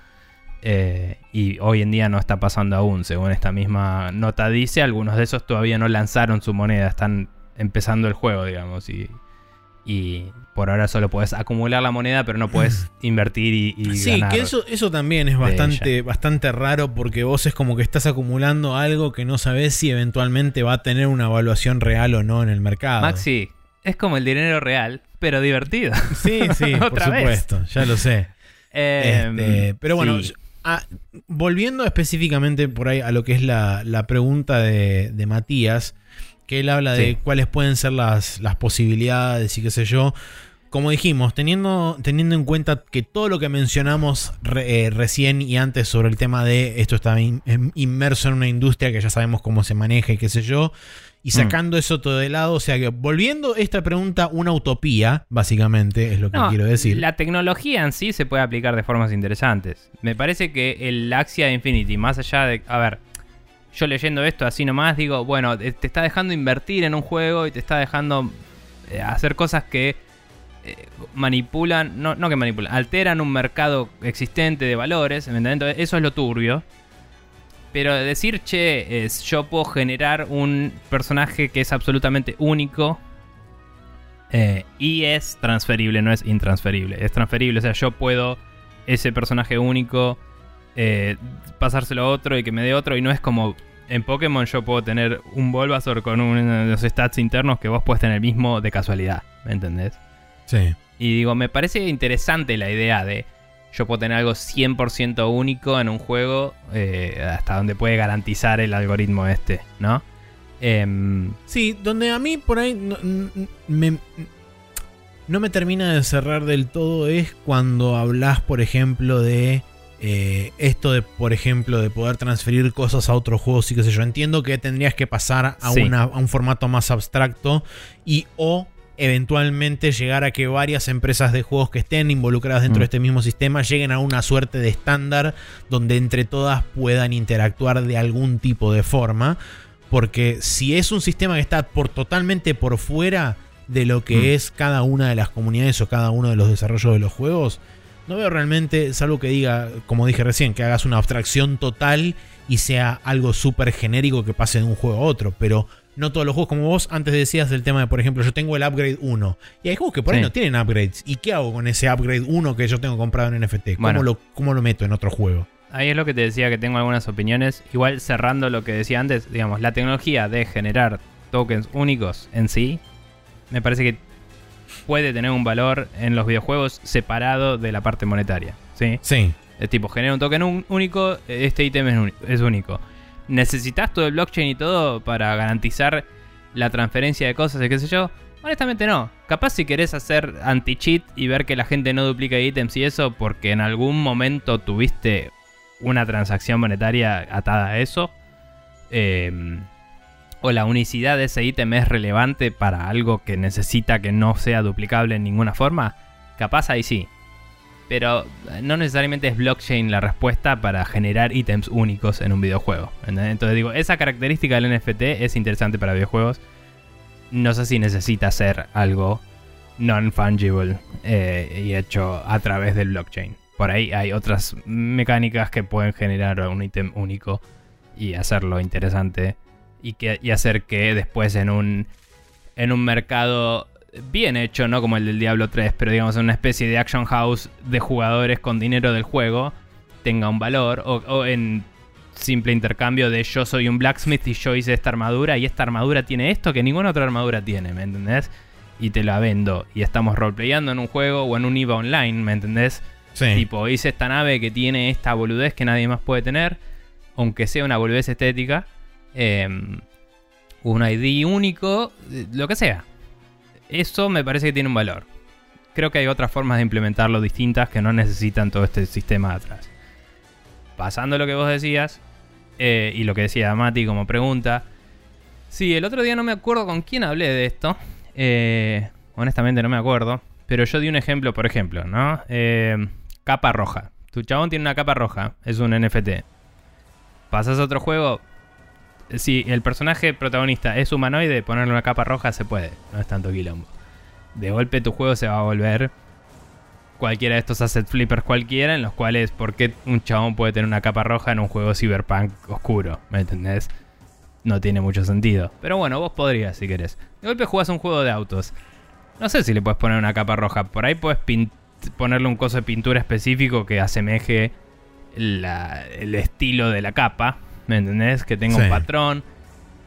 Eh, y hoy en día no está pasando aún, según esta misma nota dice, algunos de esos todavía no lanzaron su moneda, están empezando el juego, digamos, y, y por ahora solo puedes acumular la moneda, pero no puedes invertir y, y Sí, ganar. que eso, eso también es bastante, bastante raro porque vos es como que estás acumulando algo que no sabés si eventualmente va a tener una evaluación real o no en el mercado. Maxi, es como el dinero real, pero divertido. Sí, sí, *laughs* por vez. supuesto, ya lo sé. Eh, Este, pero bueno, sí. ah, volviendo específicamente por ahí a lo que es la, la pregunta de, de Matías, que él habla de cuáles pueden ser las, las posibilidades y qué sé yo. Como dijimos, teniendo, teniendo en cuenta que todo lo que mencionamos re- eh, recién y antes sobre el tema de esto está in- em- inmerso en una industria que ya sabemos cómo se maneja y qué sé yo, y sacando eso todo de lado, o sea que volviendo esta pregunta una utopía, básicamente, es lo que No, quiero decir. La tecnología en sí se puede aplicar de formas interesantes. Me parece que el Axia Infinity, más allá de. A ver, yo leyendo esto así nomás, digo, bueno, te te está dejando invertir en un juego y te está dejando eh, hacer cosas que eh, manipulan, no, que manipulan, alteran un mercado existente de valores, ¿me? Entonces, eso es lo turbio. Pero decir, che, yo puedo generar un personaje que es absolutamente único eh, y es transferible, no es intransferible. Es transferible, o sea, yo puedo ese personaje único eh, pasárselo a otro y que me dé otro. Y no es como en Pokémon yo puedo tener un Bulbasaur con unos stats internos que vos puedes tener el mismo de casualidad, ¿me entendés? Sí. Y digo, me parece interesante la idea de yo puedo tener algo 100% único en un juego eh, hasta donde puede garantizar el algoritmo este, ¿no? Em, Sí, donde a mí por ahí no, me, no me termina de cerrar del todo es cuando hablas, por ejemplo, de eh, esto de, por ejemplo, de poder transferir cosas a otros juegos y qué sé yo. Entiendo que tendrías que pasar a, Sí. una- a un formato más abstracto y o eventualmente llegar a que varias empresas de juegos que estén involucradas dentro Mm. de este mismo sistema lleguen a una suerte de estándar donde entre todas puedan interactuar de algún tipo de forma. Porque si es un sistema que está por totalmente por fuera de lo que Mm. es cada una de las comunidades o cada uno de los desarrollos de los juegos, no veo realmente, salvo que diga, como dije recién, que hagas una abstracción total y sea algo súper genérico que pase de un juego a otro. Pero no todos los juegos, como vos antes decías del tema de, por ejemplo, yo tengo el upgrade 1 y hay juegos que por ahí Sí. no tienen upgrades. ¿Y qué hago con ese upgrade 1 que yo tengo comprado en NFT? ¿Cómo, Bueno. lo, cómo lo meto en otro juego? Ahí es lo que te decía que tengo algunas opiniones. Igual cerrando lo que decía antes, digamos, la tecnología de generar tokens únicos en sí, me parece que puede tener un valor en los videojuegos separado de la parte monetaria. ¿sí? Sí. Es tipo, genera un token único, este ítem es único. ¿Necesitas todo el blockchain y todo para garantizar la transferencia de cosas y qué sé yo? Honestamente no. Capaz si querés hacer anti-cheat y ver que la gente no duplica ítems y eso porque en algún momento tuviste una transacción monetaria atada a eso. Eh, o la unicidad de ese ítem es relevante para algo que necesita que no sea duplicable en ninguna forma. Capaz ahí sí. Pero no necesariamente es blockchain la respuesta para generar ítems únicos en un videojuego. Entonces digo, esa característica del NFT es interesante para videojuegos. No sé si necesita ser algo non-fungible eh, y hecho a través del blockchain. Por ahí hay otras mecánicas que pueden generar un ítem único y hacerlo interesante y, que, y hacer que después en un, en un mercado bien hecho, no como el del Diablo 3, pero digamos en una especie de action house de jugadores con dinero del juego, tenga un valor, o, o en simple intercambio de yo soy un blacksmith y yo hice esta armadura y esta armadura tiene esto que ninguna otra armadura tiene, ¿me entendés? Y te la vendo y estamos roleplayando en un juego o en un IVA online, ¿me entendés? Sí. Tipo, hice esta nave que tiene esta boludez que nadie más puede tener, aunque sea una boludez estética, eh, un ID único, eh, lo que sea. Eso me parece que tiene un valor. Creo que hay otras formas de implementarlo distintas que no necesitan todo este sistema atrás. Pasando lo que vos decías, eh, y lo que decía Mati como pregunta. Sí, el otro día no me acuerdo con quién hablé de esto. Eh, honestamente no me acuerdo. Pero yo di un ejemplo, por ejemplo, ¿no? Eh, capa roja. Tu chabón tiene una capa roja, es un NFT. Pasas a otro juego. Si el personaje protagonista es humanoide, ponerle una capa roja se puede. No es tanto quilombo. De golpe tu juego se va a volver cualquiera de estos asset flippers cualquiera, en los cuales, ¿por qué un chabón puede tener una capa roja en un juego cyberpunk oscuro? ¿Me entendés? No tiene mucho sentido. Pero bueno, vos podrías si querés. De golpe jugás un juego de autos. No sé si le puedes poner una capa roja. Por ahí puedes ponerle un coso de pintura específico que asemeje el estilo de la capa. ¿Me entendés? Que tenga Sí. un patrón.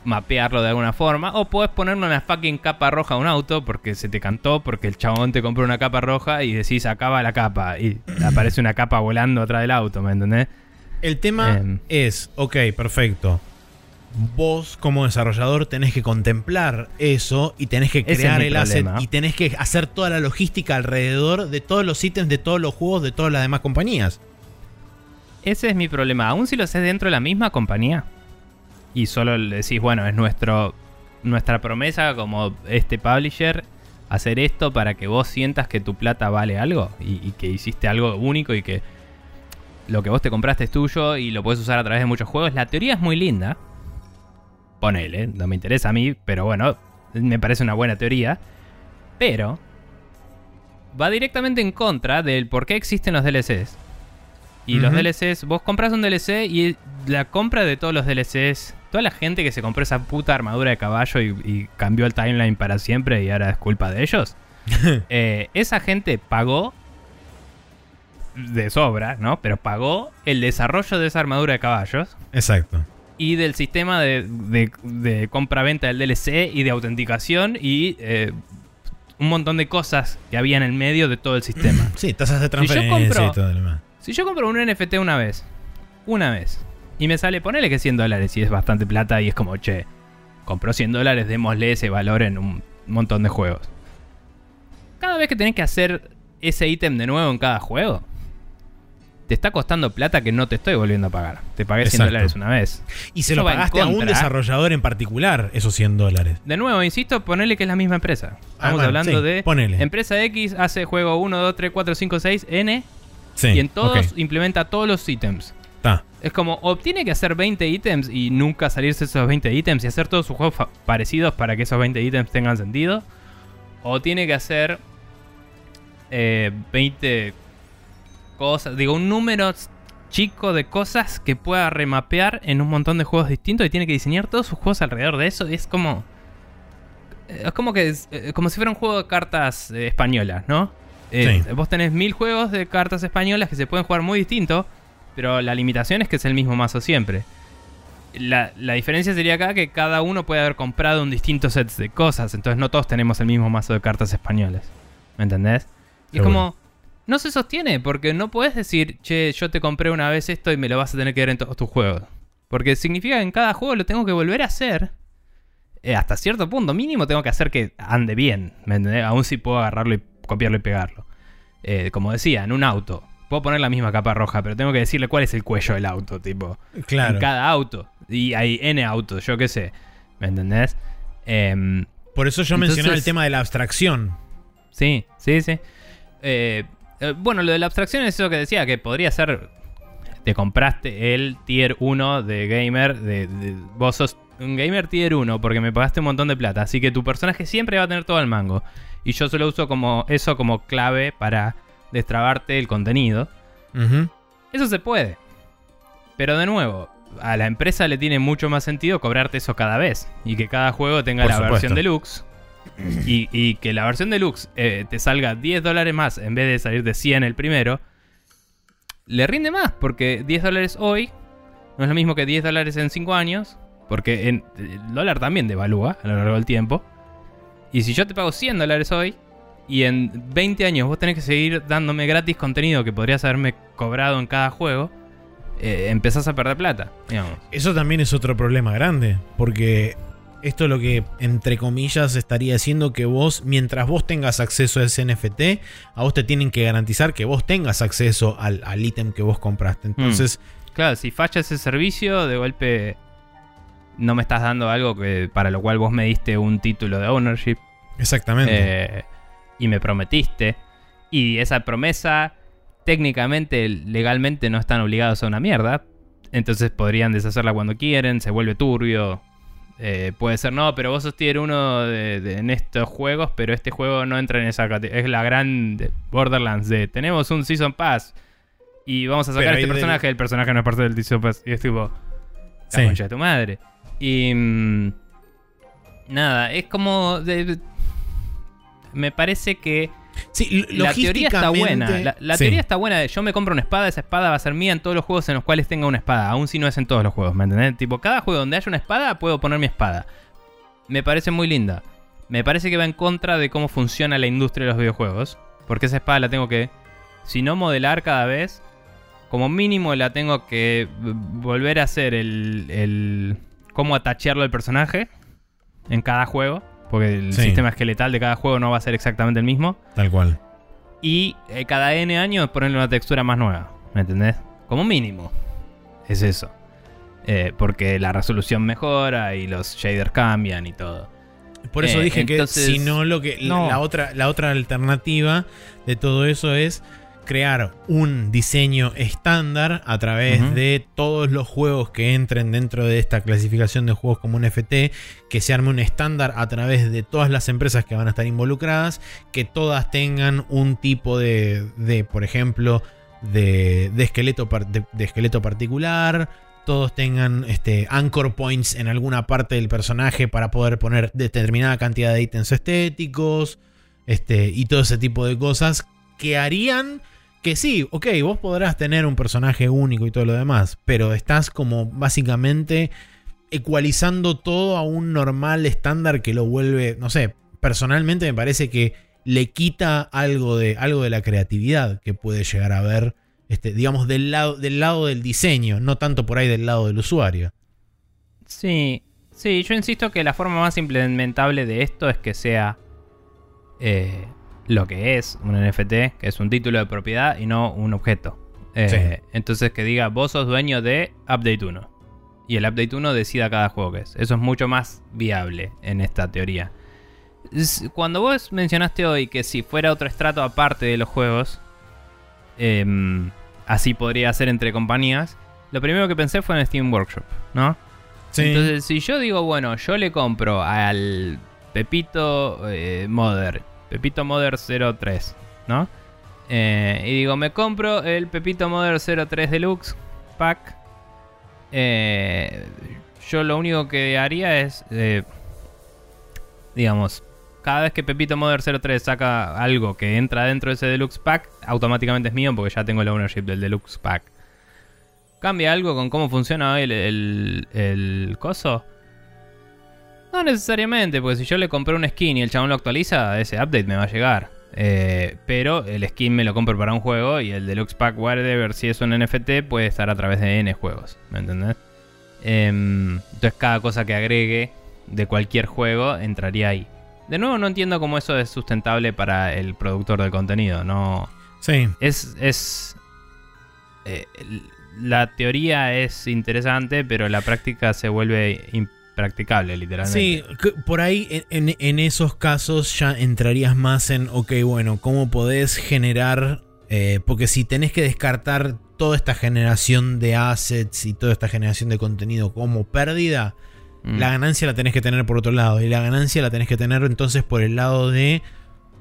Mapearlo de alguna forma. O puedes ponerle una fucking capa roja a un auto porque se te cantó, porque el chabón te compró una capa roja y decís acaba la capa. Y *clears throat* aparece una capa volando atrás del auto, ¿me entendés? El tema Em. es, ok, perfecto. Vos como desarrollador tenés que contemplar eso y tenés que es crear el asset problema. y tenés que hacer toda la logística alrededor de todos los ítems de todos los juegos de todas las demás compañías. Ese es mi problema. Aún si lo haces dentro de la misma compañía y solo le decís, bueno, es nuestro, nuestra promesa como este publisher hacer esto para que vos sientas que tu plata vale algo y, y que hiciste algo único y que lo que vos te compraste es tuyo y lo puedes usar a través de muchos juegos. La teoría es muy linda. Ponele, no me interesa a mí, pero bueno, me parece una buena teoría. Pero va directamente en contra del por qué existen los DLCs. Y los. DLCs, vos compras un DLC y la compra de todos los DLCs, toda la gente que se compró esa puta armadura de caballo y, y cambió el timeline para siempre y ahora es culpa de ellos, *laughs* eh, esa gente pagó de sobra, ¿no? Pero pagó el desarrollo de esa armadura de caballos Exacto. y del sistema de, de- de compra-venta del DLC y de autenticación y eh, un montón de cosas que había en el medio de todo el sistema. Sí, tasas de yo transferencia compro- y todo lo demás. Si yo compro un NFT una vez, una vez, y me sale, ponele que 100 dólares y es bastante plata y es como, che, compró 100 dólares, démosle ese valor en un montón de juegos. Cada vez que tenés que hacer ese ítem de nuevo en cada juego, te está costando plata que no te estoy volviendo a pagar. Te pagué 100 Exacto. dólares una vez. Y se Eso lo pagaste a un desarrollador en particular, esos 100 dólares. De nuevo, insisto, ponele que es la misma empresa. Ah, Estamos bueno, hablando sí, de ponele. empresa X hace juego 1, 2, 3, 4, 5, 6, N, Sí. y en todos implementa todos los ítems. está. Es como, o tiene que hacer 20 ítems y nunca salirse esos 20 ítems y hacer todos sus juegos parecidos para que esos 20 ítems tengan sentido. O tiene que hacer eh, 20 cosas, digo, un número chico de cosas que pueda remapear en un montón de juegos distintos y tiene que diseñar todos sus juegos alrededor de eso. Y es como... eh, Es como que es, eh, como si fuera un juego de cartas eh, españolas, ¿no? Eh, Sí. Vos tenés mil juegos de cartas españolas que se pueden jugar muy distinto, pero la limitación es que es el mismo mazo siempre. La, la diferencia sería acá que cada uno puede haber comprado un distinto set de cosas, entonces no todos tenemos el mismo mazo de cartas españolas. ¿Me entendés? Y es como, no se sostiene, porque no puedes decir, che, yo te compré una vez esto y me lo vas a tener que ver en todos tus juegos. Porque significa que en cada juego lo tengo que volver a hacer. eh, hasta cierto punto mínimo tengo que hacer que ande bien, ¿me entendés? Aún si puedo agarrarlo y copiarlo y pegarlo. Eh, como decía, en un auto, puedo poner la misma capa roja, pero tengo que decirle cuál es el cuello del auto, tipo. Claro. En cada auto. Y hay N autos, yo qué sé. ¿Me entendés? Em, Por eso yo Entonces- mencionaba el tema de la abstracción. Sí, sí, sí. Eh, eh, bueno, lo de la abstracción es eso que decía, que podría ser. Te compraste el tier 1 de gamer. De, de- vos sos un gamer tier 1 porque me pagaste un montón de plata. Así que tu personaje siempre va a tener todo el mango. Y yo solo uso como eso como clave para destrabarte el contenido. Eso se puede. Pero de nuevo, a la empresa le tiene mucho más sentido cobrarte eso cada vez. Y que cada juego tenga Por la supuesto. versión deluxe. Y, y que la versión deluxe eh, te salga 10 dólares más en vez de salir de 100 el primero. Le rinde más, porque 10 dólares hoy no es lo mismo que 10 dólares en 5 años. Porque en- el dólar también devalúa a lo largo del tiempo. Y si yo te pago 100 dólares hoy, y en 20 años vos tenés que seguir dándome gratis contenido que podrías haberme cobrado en cada juego, eh, empezás a perder plata, digamos. Eso también es otro problema grande, porque esto lo que, entre comillas, estaría diciendo que vos, mientras vos tengas acceso a ese NFT, a vos te tienen que garantizar que vos tengas acceso al, al ítem que vos compraste. Entonces, Claro, si falla ese servicio, de golpe no me estás dando algo que para lo cual vos me diste un título de ownership exactamente. eh, y me prometiste. Y esa promesa, técnicamente, legalmente no están obligados a una mierda. Entonces podrían deshacerla cuando quieren, se vuelve turbio. Eh, puede ser, no, pero vos sos tier 1 de- de- en estos juegos, pero este juego no entra en esa categoría. Es la gran de Borderlands de tenemos un Season Pass y vamos a sacar ahí este personaje. El personaje no es parte del Season Pass. Y es tipo, la Sí. concha de tu madre. Y. mm, nada, es como. de- me parece que sí, la teoría está buena. La, la sí. teoría está buena. Yo me compro una espada, esa espada va a ser mía en todos los juegos en los cuales tenga una espada. Aun si no es en todos los juegos, ¿me entendés? Tipo, cada juego donde haya una espada, puedo poner mi espada. Me parece muy linda. Me parece que va en contra de cómo funciona la industria de los videojuegos. Porque esa espada la tengo que, si no modelar cada vez, como mínimo la tengo que volver a hacer el, el cómo atachearlo al personaje en cada juego. Porque el Sí. sistema esqueletal de cada juego no va a ser exactamente el mismo. Tal cual. Y eh, cada N años ponerle una textura más nueva. ¿Me entendés? Como mínimo. Es eso. Eh, porque la resolución mejora y los shaders cambian y todo. Por eso Eh, dije entonces- que si no lo que No. la otra la otra alternativa de todo eso es crear un diseño estándar a través de todos los juegos que entren dentro de esta clasificación de juegos como un FT, que se arme un estándar a través de todas las empresas que van a estar involucradas, que todas tengan un tipo de, de por ejemplo, de, de esqueleto, de esqueleto particular, todos tengan este, anchor points en alguna parte del personaje para poder poner determinada cantidad de ítems estéticos este, y todo ese tipo de cosas que harían que sí, ok, vos podrás tener un personaje único y todo lo demás, pero estás como básicamente ecualizando todo a un normal estándar que lo vuelve, no sé, personalmente me parece que le quita algo de, algo de la creatividad que puede llegar a ver, este, digamos, del lado, del lado del diseño, no tanto por ahí del lado del usuario. Sí, sí, yo insisto que la forma más implementable de esto es que sea eh, lo que es un NFT, que es un título de propiedad y no un objeto. Eh, Sí. Entonces que diga, vos sos dueño de Update 1. Y el Update 1 decida cada juego que es. Eso es mucho más viable en esta teoría. Cuando vos mencionaste hoy que si fuera otro estrato aparte de los juegos, em, así podría ser entre compañías, lo primero que pensé fue en Steam Workshop, ¿no? Entonces, si yo digo, bueno, yo le compro al Pepito eh, Mother, Pepito Mother 03, ¿no? Eh, y digo, me compro el Pepito Mother 03 Deluxe Pack. eh, yo lo único que haría es, eh, digamos, cada vez que Pepito Mother 03 saca algo que entra dentro de ese Deluxe Pack, automáticamente es mío porque ya tengo la ownership del Deluxe Pack. ¿Cambia algo con cómo funciona hoy el, el, el coso? No necesariamente, porque si yo le compré un skin y el chabón lo actualiza, ese update me va a llegar. Eh, pero el skin me lo compro para un juego y el Deluxe Pack Whatever, si es un NFT, puede estar a través de N juegos. ¿Me entendés? Em, entonces cada cosa que agregue de cualquier juego entraría ahí. De nuevo, no entiendo cómo eso es sustentable para el productor de contenido. No. Sí. Es. es eh, la teoría es interesante, pero la práctica se vuelve impracticable, literalmente. Sí, por ahí en, en, esos casos ya entrarías más en, ok, bueno, ¿cómo podés generar? Eh, porque si tenés que descartar toda esta generación de assets y toda esta generación de contenido como pérdida, mm. la ganancia la tenés que tener por otro lado. Y la ganancia la tenés que tener entonces por el lado de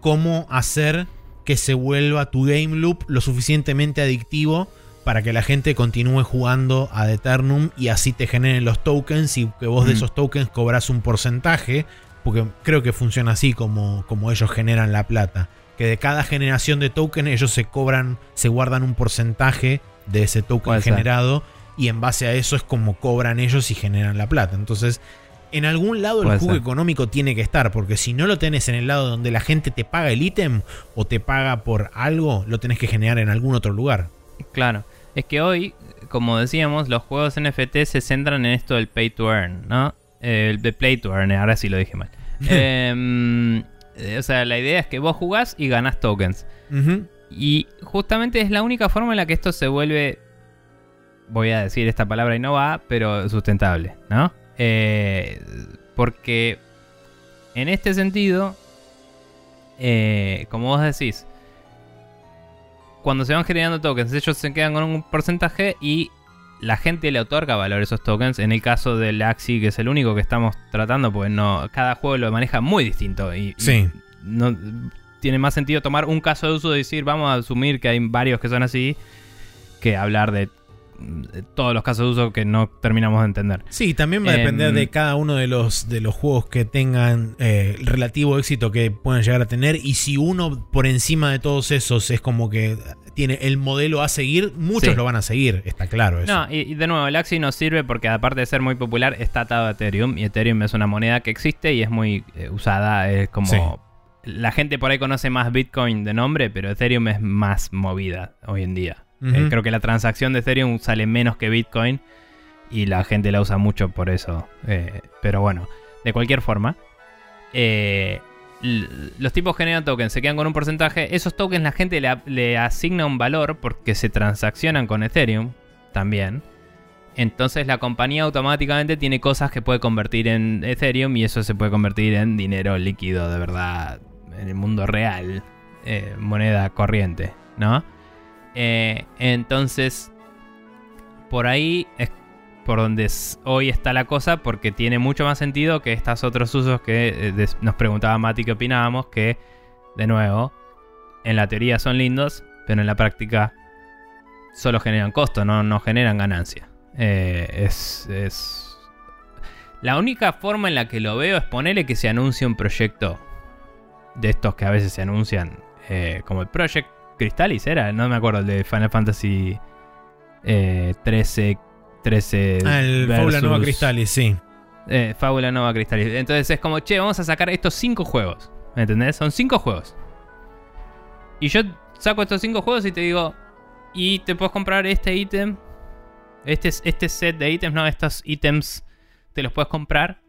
cómo hacer que se vuelva tu game loop lo suficientemente adictivo para que la gente continúe jugando a Eternum y así te generen los tokens y que vos de mm. esos tokens cobras un porcentaje, porque creo que funciona así como, como ellos generan la plata. Que de cada generación de token ellos se cobran, se guardan un porcentaje de ese token generado y en base a eso es como cobran ellos y generan la plata. Entonces, en algún lado el juego económico tiene que estar, porque si no lo tenés en el lado donde la gente te paga el ítem o te paga por algo, lo tenés que generar en algún otro lugar. Claro. Es que hoy, como decíamos, los juegos NFT se centran en esto del pay to earn, ¿no? el de play to earn, ahora sí lo dije mal. *laughs* Em, eh, o sea, la idea es que vos jugás y ganás tokens. Y justamente es la única forma en la que esto se vuelve, voy a decir esta palabra y no va, pero sustentable, ¿no? Eh, porque en este sentido, eh, como vos decís, cuando se van generando tokens, ellos se quedan con un porcentaje y la gente le otorga valor a esos tokens. En el caso del Axi, que es el único que estamos tratando, pues no, cada juego lo maneja muy distinto. Y, no tiene más sentido tomar un caso de uso y decir, vamos a asumir que hay varios que son así, que hablar de todos los casos de uso que no terminamos de entender. Sí, también va a depender de em, cada uno de los, de los juegos que tengan eh, relativo éxito que puedan llegar a tener. Y si uno por encima de todos esos es como que tiene el modelo a seguir, muchos lo van a seguir, está claro eso. No, y, de nuevo, el Axie nos sirve porque aparte de ser muy popular, está atado a Ethereum. Y Ethereum es una moneda que existe y es muy eh, usada. Es como. La gente por ahí conoce más Bitcoin de nombre, pero Ethereum es más movida hoy en día. Eh, creo que la transacción de Ethereum sale menos que Bitcoin y la gente la usa mucho por eso. Eh, pero bueno, de cualquier forma, eh, los tipos generan tokens, se quedan con un porcentaje. Esos tokens la gente le, asigna un valor porque se transaccionan con Ethereum también. Entonces la compañía automáticamente tiene cosas que puede convertir en Ethereum y eso se puede convertir en dinero líquido de verdad en el mundo real, moneda corriente, ¿no? Eh, entonces, por ahí es por donde hoy está la cosa, porque tiene mucho más sentido que estos otros usos que eh, nos preguntaba Mati que opinábamos, que, de nuevo, en la teoría son lindos, pero en la práctica solo generan costo, no, no generan ganancia. Eh, es, es, La única forma en la que lo veo es ponerle que se anuncie un proyecto de estos que a veces se anuncian, como el Project Cristalis era, no me acuerdo, el de Final Fantasy 13. 13 ah, el Fábula Nova Cristalis, sí. Eh, Fábula Nova Cristalis. Entonces es como, che, vamos a sacar estos 5 juegos. ¿Me entendés? Son 5 juegos. Y yo saco estos 5 juegos y te digo, y te puedes comprar este ítem. Este, este set de ítems, no, estos ítems te los puedes comprar.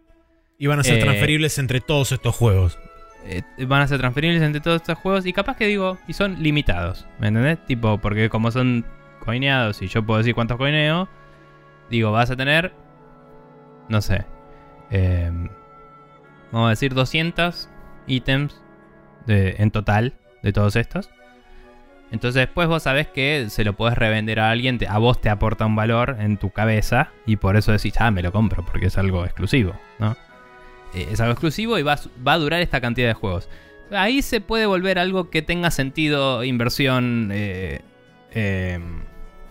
Y van a ser eh, transferibles entre todos estos juegos. Eh, van a ser transferibles entre todos estos juegos y capaz que digo, y son limitados, ¿me entendés? Tipo, porque como son coineados y yo puedo decir cuántos coineo, digo, vas a tener, no sé, em, vamos a decir 200 ítems en total de todos estos. Entonces después vos sabés que se lo puedes revender a alguien, a vos te aporta un valor en tu cabeza y por eso decís, ah, me lo compro porque es algo exclusivo, ¿no? Eh, es algo exclusivo y va, a durar esta cantidad de juegos. Ahí se puede volver algo que tenga sentido, inversión eh, em,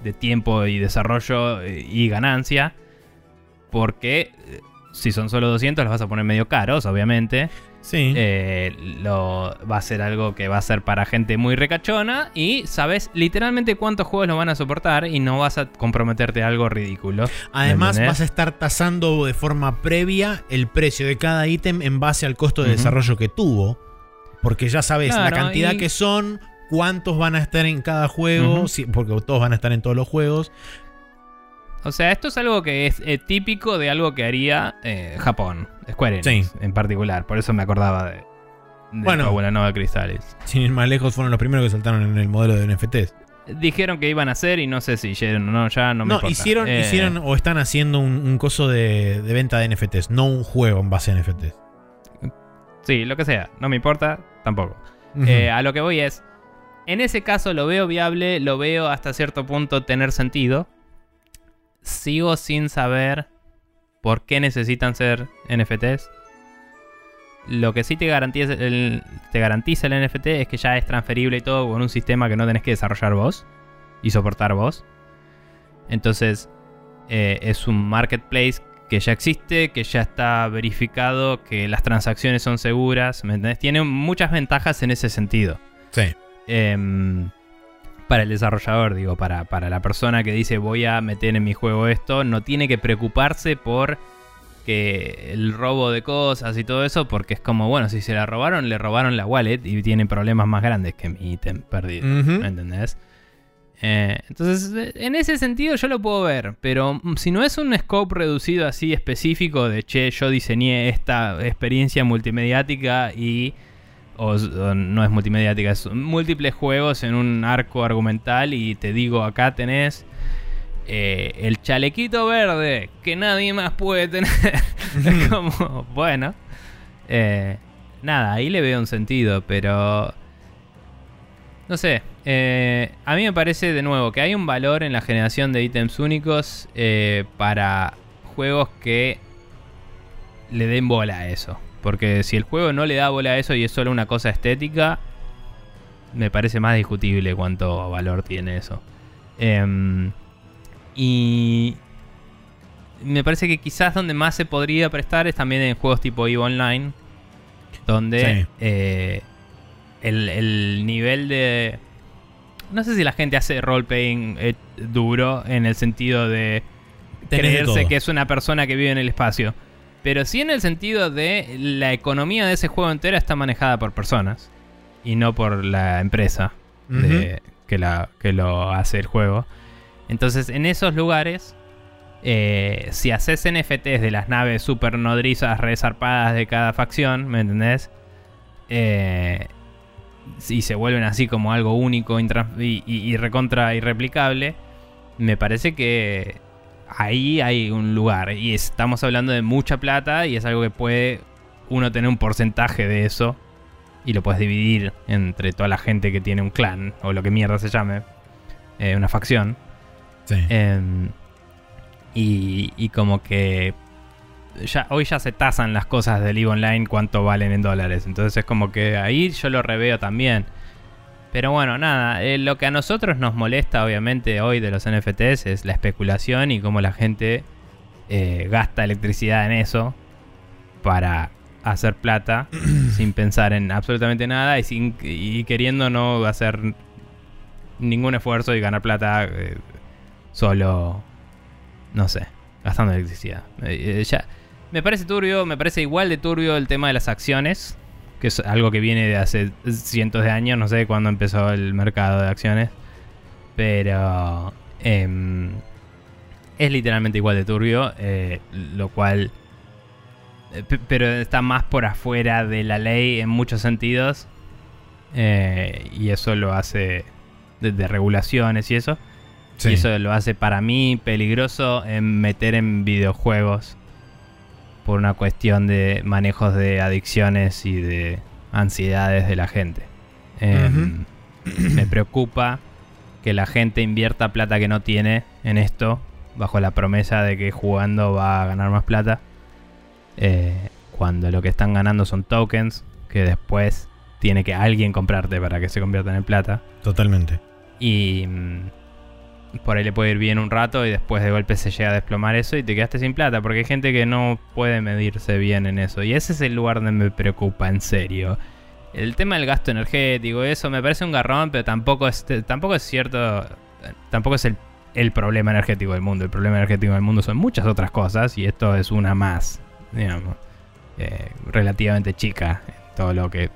de tiempo y desarrollo eh, y ganancia. Porque si son solo 200 los vas a poner medio caros, obviamente. Sí. Eh, lo, va a ser algo que va a ser para gente muy recachona y sabes literalmente cuántos juegos lo van a soportar y no vas a comprometerte a algo ridículo. Además vas a estar tasando de forma previa el precio de cada ítem en base al costo de desarrollo que tuvo. Porque ya sabes la cantidad que son, cuántos van a estar en cada juego, porque todos van a estar en todos los juegos. O sea, esto es algo que es eh, típico de algo que haría eh, Japón, Square Enix en particular. Por eso me acordaba de, de Bueno. Fábula Nova Cristales. Sin ir más lejos, fueron los primeros que saltaron en el modelo de NFTs. Dijeron que iban a hacer y no sé si hicieron o no, ya no me No, importa. hicieron, Eh, hicieron o están haciendo un, un coso de, de venta de NFTs, no un juego en base a NFTs. Sí, lo que sea, no me importa, tampoco. A lo que voy es, en ese caso lo veo viable, lo veo hasta cierto punto tener sentido. Sigo sin saber por qué necesitan ser NFTs. Lo que sí te garantiza el, te garantiza el NFT es que ya es transferible y todo con un sistema que no tenés que desarrollar vos y soportar vos. Entonces, eh, es un marketplace que ya existe, que ya está verificado, que las transacciones son seguras. ¿Me entendés? Tiene muchas ventajas en ese sentido. sí. Em, para el desarrollador, digo, para, para la persona que dice voy a meter en mi juego esto, no tiene que preocuparse por que el robo de cosas y todo eso, porque es como, bueno, si se la robaron, le robaron la wallet y tienen problemas más grandes que mi ítem perdido. Ujú. ¿Me entendés? Eh, entonces, en ese sentido yo lo puedo ver, pero mm, si no es un scope reducido así específico de, che, yo diseñé esta experiencia multimediática y... O, no es multimediática, es múltiples juegos en un arco argumental y te digo, acá tenés eh, el chalequito verde que nadie más puede tener. *laughs* es como, bueno. eh, nada, ahí le veo un sentido, pero... No sé, eh, a mí me parece de nuevo que hay un valor en la generación de ítems únicos para juegos que le den bola a eso. Porque si el juego no le da bola a eso y es solo una cosa estética, me parece más discutible cuánto valor tiene eso. Em, y me parece que quizás donde más se podría prestar es también en juegos tipo EVE Online, donde Sí. eh, el, el nivel de... No sé si la gente hace role-playing eh, duro en el sentido de Tenés creerse que es una persona que vive en el espacio. Pero sí en el sentido de la economía de ese juego entera está manejada por personas y no por la empresa de- que, la, que lo hace el juego. Entonces, en esos lugares, eh, si haces NFTs de las naves super nodrizas resarpadas de cada facción, ¿me entendés? Eh, y se vuelven así como algo único y, y- y recontra irreplicable, me parece que ahí hay un lugar. Y estamos hablando de mucha plata y es algo que puede uno tener un porcentaje de eso y lo puedes dividir entre toda la gente que tiene un clan o lo que mierda se llame, eh, una facción. Sí. Em, y, y como que ya, hoy ya se tasan las cosas del EVE Online cuánto valen en dólares. Entonces es como que ahí yo lo reveo también. Pero bueno, nada, eh, lo que a nosotros nos molesta obviamente hoy de los NFTs es la especulación y cómo la gente eh, gasta electricidad en eso para hacer plata *clears throat* sin pensar en absolutamente nada y, sin, y queriendo no hacer ningún esfuerzo y ganar plata eh, solo, no sé, gastando electricidad. Ya, me parece turbio, me parece igual de turbio el tema de las acciones, que es algo que viene de hace cientos de años, no sé cuándo empezó el mercado de acciones, pero em, es literalmente igual de turbio, eh, lo cual... eh, pe- Pero está más por afuera de la ley en muchos sentidos. eh, y eso lo hace de, de regulaciones y eso. Sí. Y eso lo hace para mí peligroso en meter en videojuegos por una cuestión de manejos de adicciones y de ansiedades de la gente. Em, *clears throat* Me preocupa que la gente invierta plata que no tiene en esto bajo la promesa de que jugando va a ganar más plata. eh, cuando lo que están ganando son tokens que después tiene que alguien comprarte para que se conviertan en plata. Totalmente. Y por ahí le puede ir bien un rato y después de golpe se llega a desplomar eso y te quedaste sin plata. Porque hay gente que no puede medirse bien en eso. Y ese es el lugar donde me preocupa, en serio. El tema del gasto energético, eso me parece un garrón, pero tampoco es, tampoco es cierto. Tampoco es el, el problema energético del mundo. El problema energético del mundo son muchas otras cosas y esto es una más, digamos, eh, relativamente chica todo lo que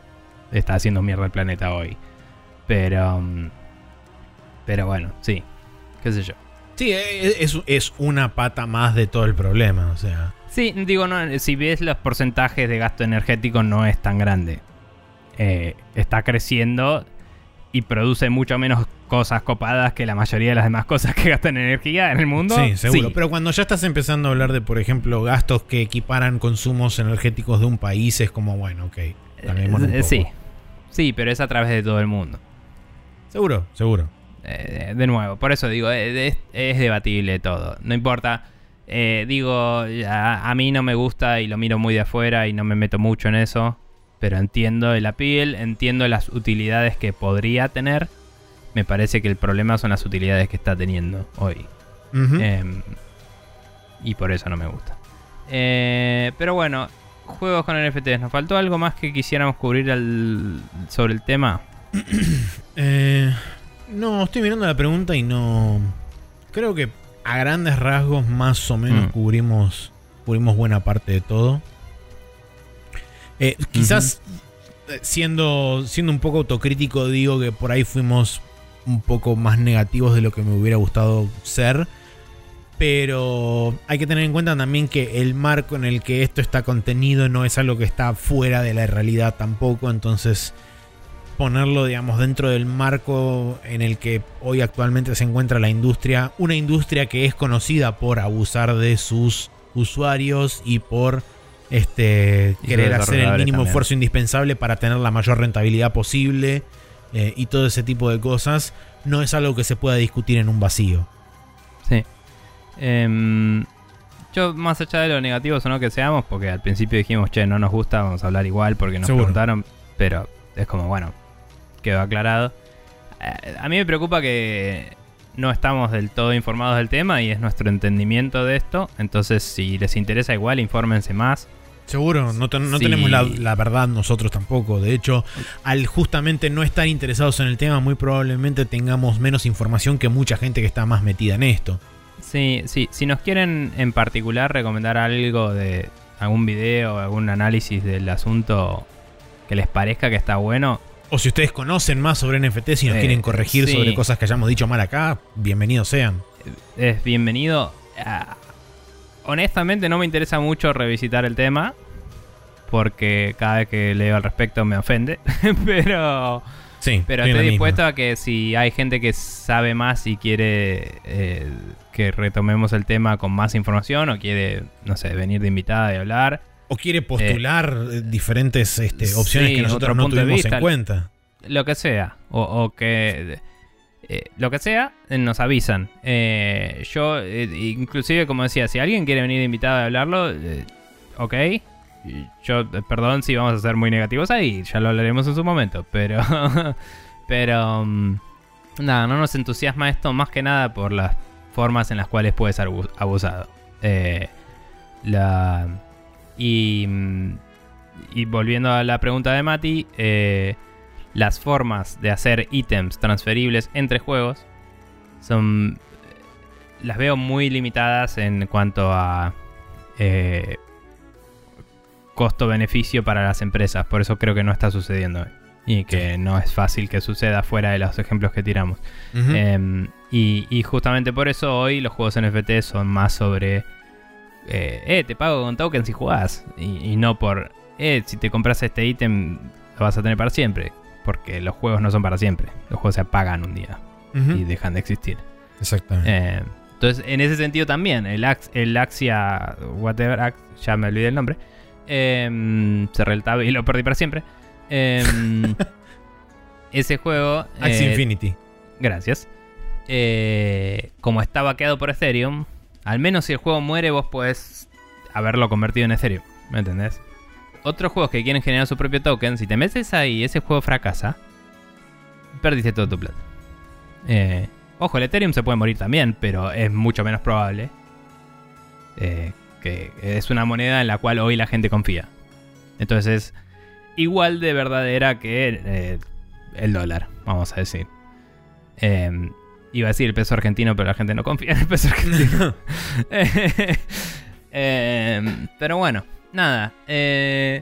está haciendo mierda el planeta hoy. Pero. mm, Pero bueno, sí. Qué sé yo. Sí, e, es, es una pata más de todo el problema, o sea. Sí, digo, no, si ves los porcentajes de gasto energético no es tan grande. Eh, está creciendo y produce mucho menos cosas copadas que la mayoría de las demás cosas que gastan energía en el mundo. Sí, seguro. Pero cuando ya estás empezando a hablar de, por ejemplo, gastos que equiparan consumos energéticos de un país, es como, bueno, ok. Eh, sí, sí, pero es a través de todo el mundo. Seguro, seguro. Eh, de nuevo, por eso digo, es, debatible todo. No importa. digo, a mí no me gusta y lo miro muy de afuera y no me meto mucho en eso pero entiendo el appeal, entiendo las utilidades que podría tener. Me parece que el problema son las utilidades que está teniendo hoy. Em, y por eso no me gusta. Eh, pero bueno, juegos con NFTs. ¿Nos faltó algo más que quisiéramos cubrir sobre el tema? *coughs* Eh, no, estoy mirando la pregunta y no. Creo que a grandes rasgos más o menos mm. cubrimos, cubrimos buena parte de todo. Eh, quizás eh, siendo, siendo un poco autocrítico, digo que por ahí fuimos un poco más negativos de lo que me hubiera gustado ser. Pero hay que tener en cuenta también que el marco en el que esto está contenido no es algo que está fuera de la realidad tampoco. Entonces, ponerlo, digamos, dentro del marco en el que hoy actualmente se encuentra la industria. Una industria que es conocida por abusar de sus usuarios y por este, querer hacer el mínimo esfuerzo indispensable para tener la mayor rentabilidad posible eh, y todo ese tipo de cosas, no es algo que se pueda discutir en un vacío. Sí. Em, yo, más allá de lo negativo o no que seamos, porque al principio dijimos, che, no nos gusta, vamos a hablar igual porque nos preguntaron, pero es como, bueno, quedó aclarado. Eh, a mí me preocupa que no estamos del todo informados del tema y es nuestro entendimiento de esto. Entonces, si les interesa igual, infórmense más. Seguro, no, tenemos la, verdad nosotros tampoco. De hecho, al justamente no estar interesados en el tema, muy probablemente tengamos menos información que mucha gente que está más metida en esto. Sí, sí. Si nos quieren en particular recomendar algo de algún video, algún análisis del asunto que les parezca que está bueno. O si ustedes conocen más sobre NFT, si nos quieren corregir sobre cosas que hayamos dicho mal acá, bienvenidos sean. Es bienvenido honestamente no me interesa mucho revisitar el tema. Porque cada vez que leo al respecto me ofende. *laughs* pero. Sí, pero estoy dispuesto a que si hay gente que sabe más y quiere eh, que retomemos el tema con más información o quiere, no sé, venir de invitada y hablar. O quiere postular eh, diferentes este, opciones que nosotros no tuvimos en cuenta. Lo que sea. o que eh, lo que sea, eh, nos avisan. Eh, yo, inclusive, como decía, si alguien quiere venir invitado a hablarlo, ok. Yo, perdón si vamos a ser muy negativos ahí, ya lo hablaremos en su momento, pero... *laughs* pero... Mm, nada, no nos entusiasma esto más que nada por las formas en las cuales puede ser abusado. la... Y... Y volviendo a la pregunta de Mati, eh, las formas de hacer ítems transferibles entre juegos son las veo muy limitadas en cuanto a eh, costo-beneficio para las empresas. Por eso creo que no está sucediendo y que no es fácil que suceda fuera de los ejemplos que tiramos. Em, y, justamente por eso hoy los juegos NFT son más sobre, eh, eh te pago con tokens si jugás. Y, y no por, eh, si te compras este ítem lo vas a tener para siempre porque los juegos no son para siempre. Los juegos se apagan un día y dejan de existir. Exactamente. Eh, entonces, en ese sentido también, el, el Axia, whatever, ya me olvidé el nombre, eh, cerré el tab y lo perdí para siempre. Em, *laughs* ese juego... Axie eh, Infinity. Gracias. Como está vaqueado por Ethereum, al menos si el juego muere, vos podés haberlo convertido en Ethereum. ¿Me entendés? otros juegos que quieren generar su propio token, si te metes ahí y ese juego fracasa, perdiste todo tu plata. Eh, ojo, el Ethereum se puede morir también, pero es mucho menos probable. Eh, que es una moneda en la cual hoy la gente confía. Entonces es igual de verdadera que eh, el dólar, vamos a decir. Iba a decir el peso argentino, pero la gente no confía en el peso argentino. *laughs* *laughs* pero bueno, nada. Eh,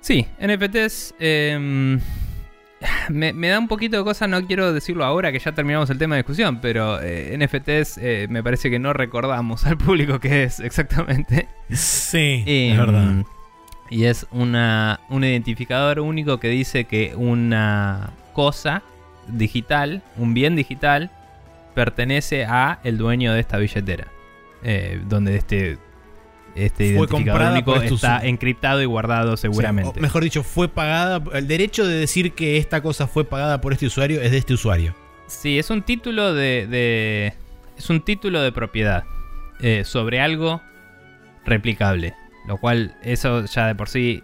sí, NFTs. Em, me, me da un poquito de cosa, no quiero decirlo ahora que ya terminamos el tema de discusión, pero eh, NFTs eh, me parece que no recordamos al público qué es exactamente. Sí, es verdad. mm, Y es una, un identificador único que dice que una cosa digital, un bien digital, pertenece a el dueño de esta billetera. Eh, donde este, este Fue identificador único está encriptado y guardado O sea, seguramente. o mejor dicho, fue pagada. El derecho de decir que esta cosa fue pagada por este usuario es de este usuario. Sí, es un título de, de- es un título de propiedad eh, sobre algo replicable, lo cual eso ya de por sí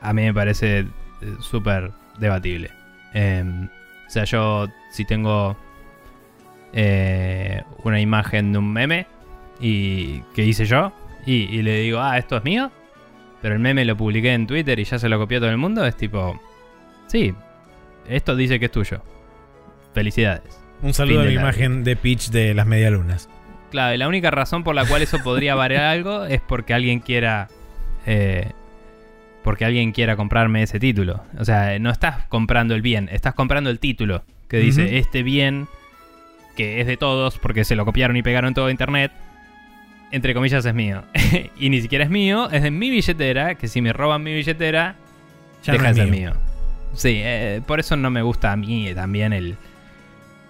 a mí me parece eh, súper debatible. Eh, o sea, yo si tengo eh, una imagen de un meme y que hice yo y, y le digo, ah, esto es mío, pero el meme lo publiqué en Twitter y ya se lo copió todo el mundo, es tipo, sí, esto dice que es tuyo. Felicidades. Un saludo a la imagen de Peach de las medialunas. Claro, y la única razón por la cual eso podría valer *laughs* algo es porque alguien quiera. eh, porque alguien quiera comprarme ese título. O sea, no estás comprando el bien, estás comprando el título que dice este bien que es de todos porque se lo copiaron y pegaron todo internet. Entre comillas es mío. *laughs* y ni siquiera es mío, es de mi billetera, que si me roban mi billetera, Ya deja no es de ser mío. mío. Sí, eh, por eso no me gusta a mí también el,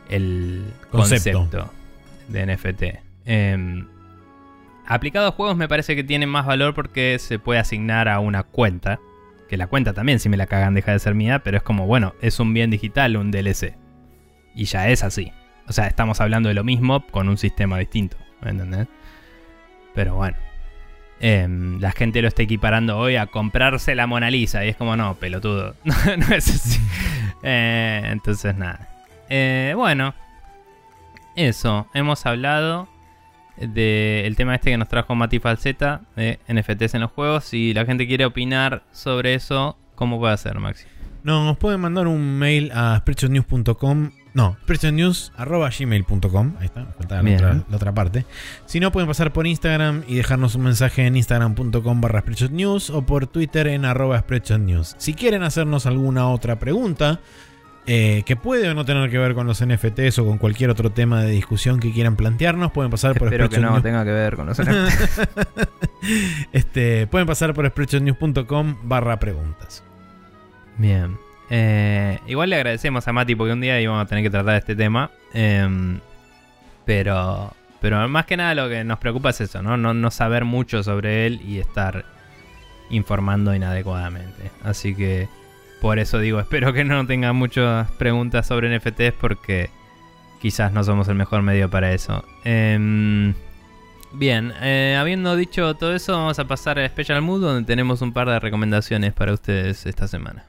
el Concepto. concepto, de NFT. Em, aplicado a juegos me parece que tiene más valor porque se puede asignar a una cuenta. Que la cuenta también, si me la cagan, deja de ser mía, pero es como, bueno, es un bien digital, un DLC. Y ya es así. O sea, estamos hablando de lo mismo con un sistema distinto. ¿Me entendés? Pero bueno. Em, la gente lo está equiparando hoy a comprarse la Mona Lisa. Y es como, no, pelotudo. *laughs* no, no es así. Eh, entonces, nada. Eh, bueno. Eso. Hemos hablado del tema este que nos trajo Mati Falseta de NFTs en los juegos. Si la gente quiere opinar sobre eso, ¿cómo puede hacer, Maxi? No, nos pueden mandar un mail a spreadshotnews.com. No, spreadshotnews.gmail.com. Ahí está, faltaba la otra, la otra parte. Si no, pueden pasar por Instagram y dejarnos un mensaje en instagram.com barra o por Twitter en arroba spreadshotnews. Si quieren hacernos alguna otra pregunta eh, que puede o no tener que ver con los NFTs o con cualquier otro tema de discusión que quieran plantearnos, pueden pasar por Espero que no tenga que ver con los *laughs* News. este, pueden pasar por spreadshotnews.com barra preguntas. Bien. Eh, igual le agradecemos a Mati porque un día íbamos a tener que tratar este tema. Em, pero, pero más que nada lo que nos preocupa es eso, ¿no? No, no saber mucho sobre él y estar informando inadecuadamente. Así que por eso digo, *laughs* espero que no tenga muchas preguntas sobre NFTs porque quizás no somos el mejor medio para eso. Em, bien, eh, habiendo dicho todo eso, vamos a pasar a Special Mood donde tenemos un par de recomendaciones para ustedes esta semana.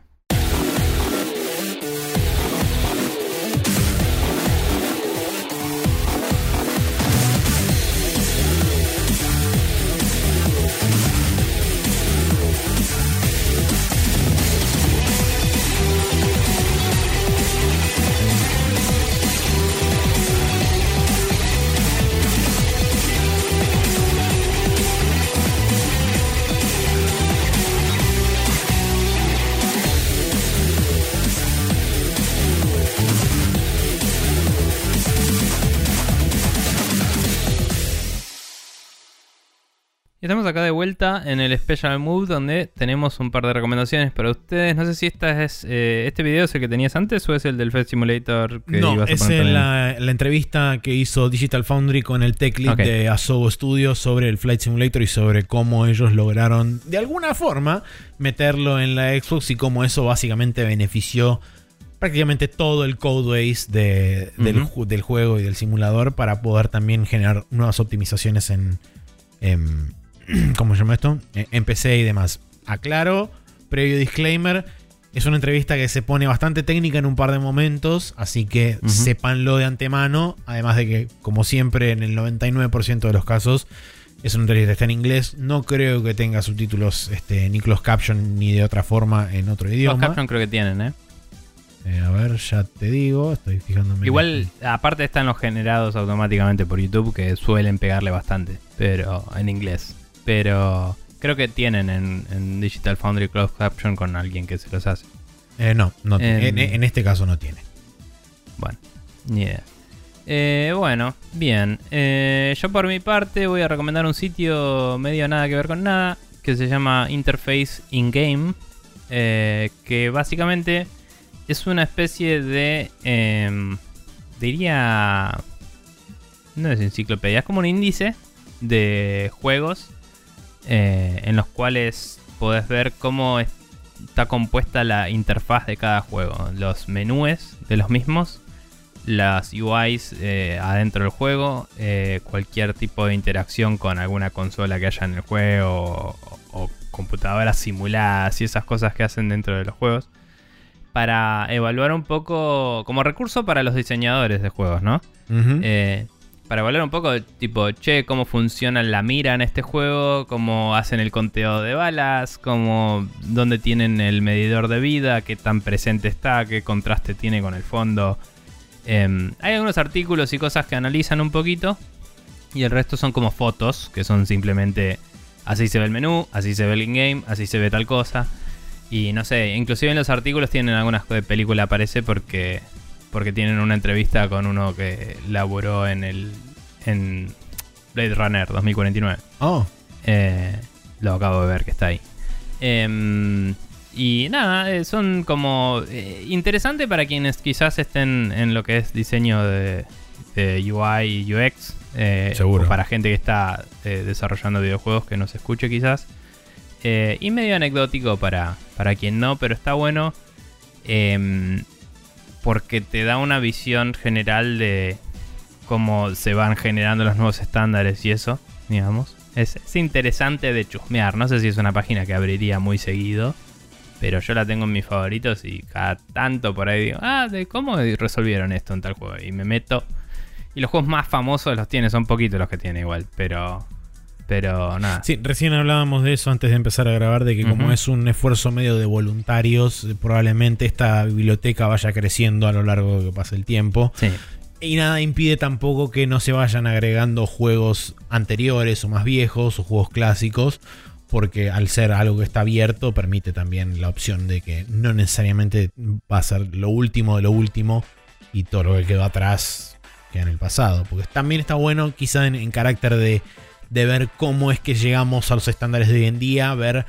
Estamos acá de vuelta en el Special Move donde tenemos un par de recomendaciones para ustedes. No sé si esta es eh, este video es el que tenías antes o es el del Fed Simulator que No, ibas a es en la, la entrevista que hizo Digital Foundry con el tech lead de Asobo Studios sobre el Flight Simulator y sobre cómo ellos lograron, de alguna forma, meterlo en la Xbox y cómo eso básicamente benefició prácticamente todo el codebase de, del, del juego y del simulador para poder también generar nuevas optimizaciones en, en *clears throat* ¿cómo se llama esto? En PC y demás. Aclaro, previo disclaimer, es una entrevista que se pone bastante técnica en un par de momentos, así que Ujú. sépanlo de antemano, además de que, como siempre, en el 99% de los casos, es una entrevista que está en inglés, no creo que tenga subtítulos este, ni closed caption ni de otra forma en otro idioma. caption creo que tienen, ¿eh? Eh, a ver, ya te digo, estoy fijándome. Igual, aparte están los generados automáticamente por YouTube que suelen pegarle bastante, pero en inglés. Pero creo que tienen en, en Digital Foundry Closed Caption con alguien que se los hace. Eh, no, no tiene. Em. en, en este caso no tiene. Bueno, ni idea. Eh, bueno, bien. Eh, yo por mi parte voy a recomendar un sitio medio nada que ver con nada, que se llama Interface In-Game, eh, que básicamente es una especie de... em, diría... No es enciclopedia, es como un índice de juegos eh, en los cuales podés ver cómo está compuesta la interfaz de cada juego, los menús de los mismos, las UIs eh, adentro del juego, eh, cualquier tipo de interacción con alguna consola que haya en el juego o, o computadoras simuladas y esas cosas que hacen dentro de los juegos. Para evaluar un poco, como recurso para los diseñadores de juegos, ¿no? Para evaluar un poco, tipo, che, cómo funciona la mira en este juego, cómo hacen el conteo de balas, cómo, dónde tienen el medidor de vida, qué tan presente está, qué contraste tiene con el fondo. Em, hay algunos artículos y cosas que analizan un poquito, y el resto son como fotos, que son simplemente así se ve el menú, así se ve el in-game, así se ve tal cosa. Y no sé, inclusive en los artículos tienen algunas de película aparece porque porque tienen una entrevista con uno que laboró en el en Blade Runner 2049. Oh, Eh, lo acabo de ver que está ahí. Em, y nada, eh, son como eh, interesante para quienes quizás estén en lo que es diseño de, de UI y UX. eh, Seguro. o para gente que está desarrollando videojuegos que nos escuche quizás. Y medio anecdótico para, para quien no, pero está bueno. Porque te da una visión general de cómo se van generando los nuevos estándares y eso, digamos. Es, es interesante de chusmear. No sé si es una página que abriría muy seguido. Pero yo la tengo en mis favoritos y cada tanto por ahí digo, ah, de cómo resolvieron esto en tal juego. Y me meto. Y los juegos más famosos los tiene, son poquitos los que tiene igual. Pero. Pero nada. sí, recién hablábamos de eso antes de empezar a grabar, de que como es un esfuerzo medio de voluntarios, eh, probablemente esta biblioteca vaya creciendo a lo largo de que pase el tiempo. Sí. Y nada impide tampoco que no se vayan agregando juegos anteriores o más viejos o juegos clásicos, porque al ser algo que está abierto permite también la opción de que no necesariamente va a ser lo último de lo último y todo lo que quedó atrás queda en el pasado. Porque también está bueno quizá en, en carácter de, de ver cómo es que llegamos a los estándares de hoy en día, ver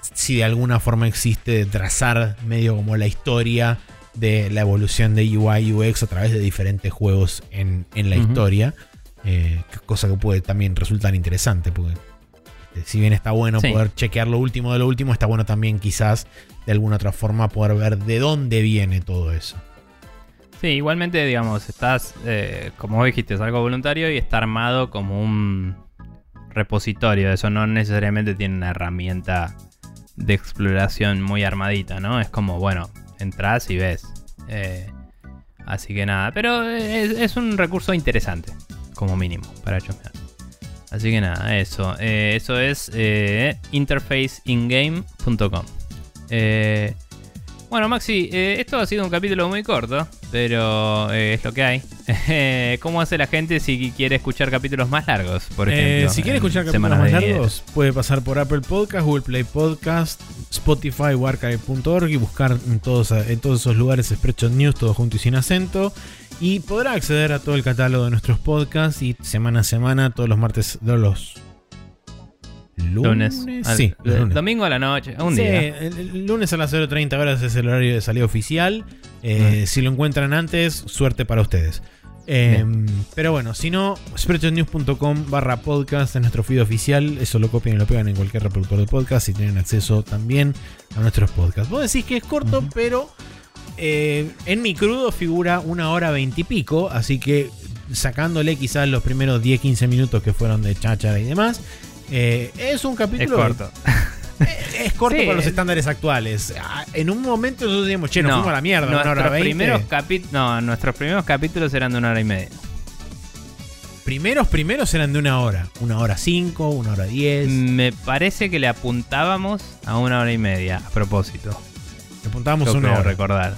si de alguna forma existe de trazar medio como la historia de la evolución de UI UX a través de diferentes juegos en, en la historia. Eh, cosa que puede también resultar interesante. Porque eh, si bien está bueno Sí. poder chequear lo último de lo último, está bueno también quizás de alguna otra forma poder ver de dónde viene todo eso. Sí, igualmente, digamos, estás, eh, como vos dijiste, es algo voluntario y está armado como un repositorio. Eso no necesariamente tiene una herramienta de exploración muy armadita, ¿no? Es como, bueno, entras y ves. Eh, así que nada, pero es, un recurso interesante, como mínimo, para chusmear. Así que nada, eso. Eh, eso es eh, interfaceingame.com. Eh, bueno, Maxi, eh, esto ha sido un capítulo muy corto, pero eh, es lo que hay. *laughs* Eh, ¿Cómo hace la gente si quiere escuchar capítulos más largos? Por ejemplo, si quiere escuchar capítulos más largos, puede pasar por Apple Podcast, Google Play Podcast, Spotify o archive.org y buscar en todos, en todos esos lugares Spreadshot News, todo junto y sin acento. Y podrá acceder a todo el catálogo de nuestros podcasts y semana a semana, todos los martes, todos los lunes. Lunes. Al- Sí, lunes. Domingo a la noche, un Sí, día. el, lunes a las 0.30 horas es el horario de salida oficial. Eh, Si lo encuentran antes, suerte para ustedes. Eh, pero bueno, si no, spreadshotnews.com barra podcast es nuestro feed oficial. Eso lo copian y lo pegan en cualquier reproductor de podcast y tienen acceso también a nuestros podcasts. Vos decís que es corto, pero eh, en mi crudo figura una hora veintipico. Así que sacándole quizás los primeros 10-15 minutos que fueron de cháchara y demás. Eh, es un Es capítulo corto. *laughs* es corto Sí, para los es- estándares actuales. Ah, En un momento nosotros decimos, che, nos No, fuimos a la mierda, una hora primeros, no, nuestros primeros capítulos eran de una hora y media. Primeros, primeros eran de una hora. Una hora cinco, una hora diez. Me parece que le apuntábamos a una hora y media, a propósito. Le apuntábamos Yo una creo hora. recordar.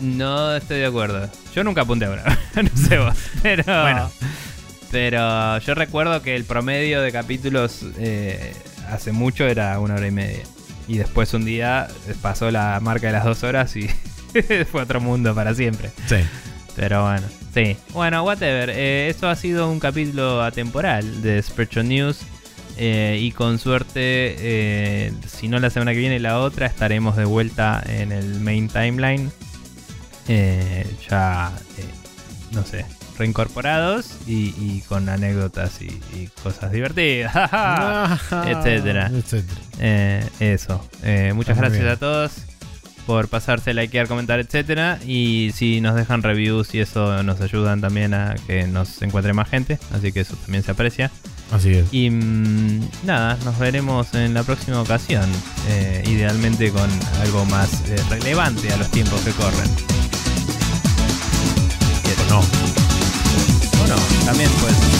No estoy de acuerdo. Yo nunca apunté a una hora. *laughs* no sé vos. Pero, Bueno. Pero yo recuerdo que el promedio de capítulos eh, hace mucho era una hora y media. y después un día pasó la marca de las dos horas y *laughs* fue otro mundo para siempre. Sí. Pero bueno, sí. Bueno, whatever. Eh, esto ha sido un capítulo atemporal de Spreadshot News. Eh, y con suerte, eh, si no la semana que viene, la otra, estaremos de vuelta en el main timeline. Ya, no sé, reincorporados y, y con anécdotas y, y cosas divertidas. *laughs* Etcétera. Etcétera. Eh, eso. Eh, muchas Está muy gracias a todos por pasarse, likear, comentar, etcétera. Y si nos dejan reviews y eso nos ayudan también a que nos encuentre más gente. Así que eso también se aprecia. Así es. Y mm, nada, nos veremos en la próxima ocasión. eh, idealmente con algo más eh, relevante a los tiempos que corren. No. O no, también pues.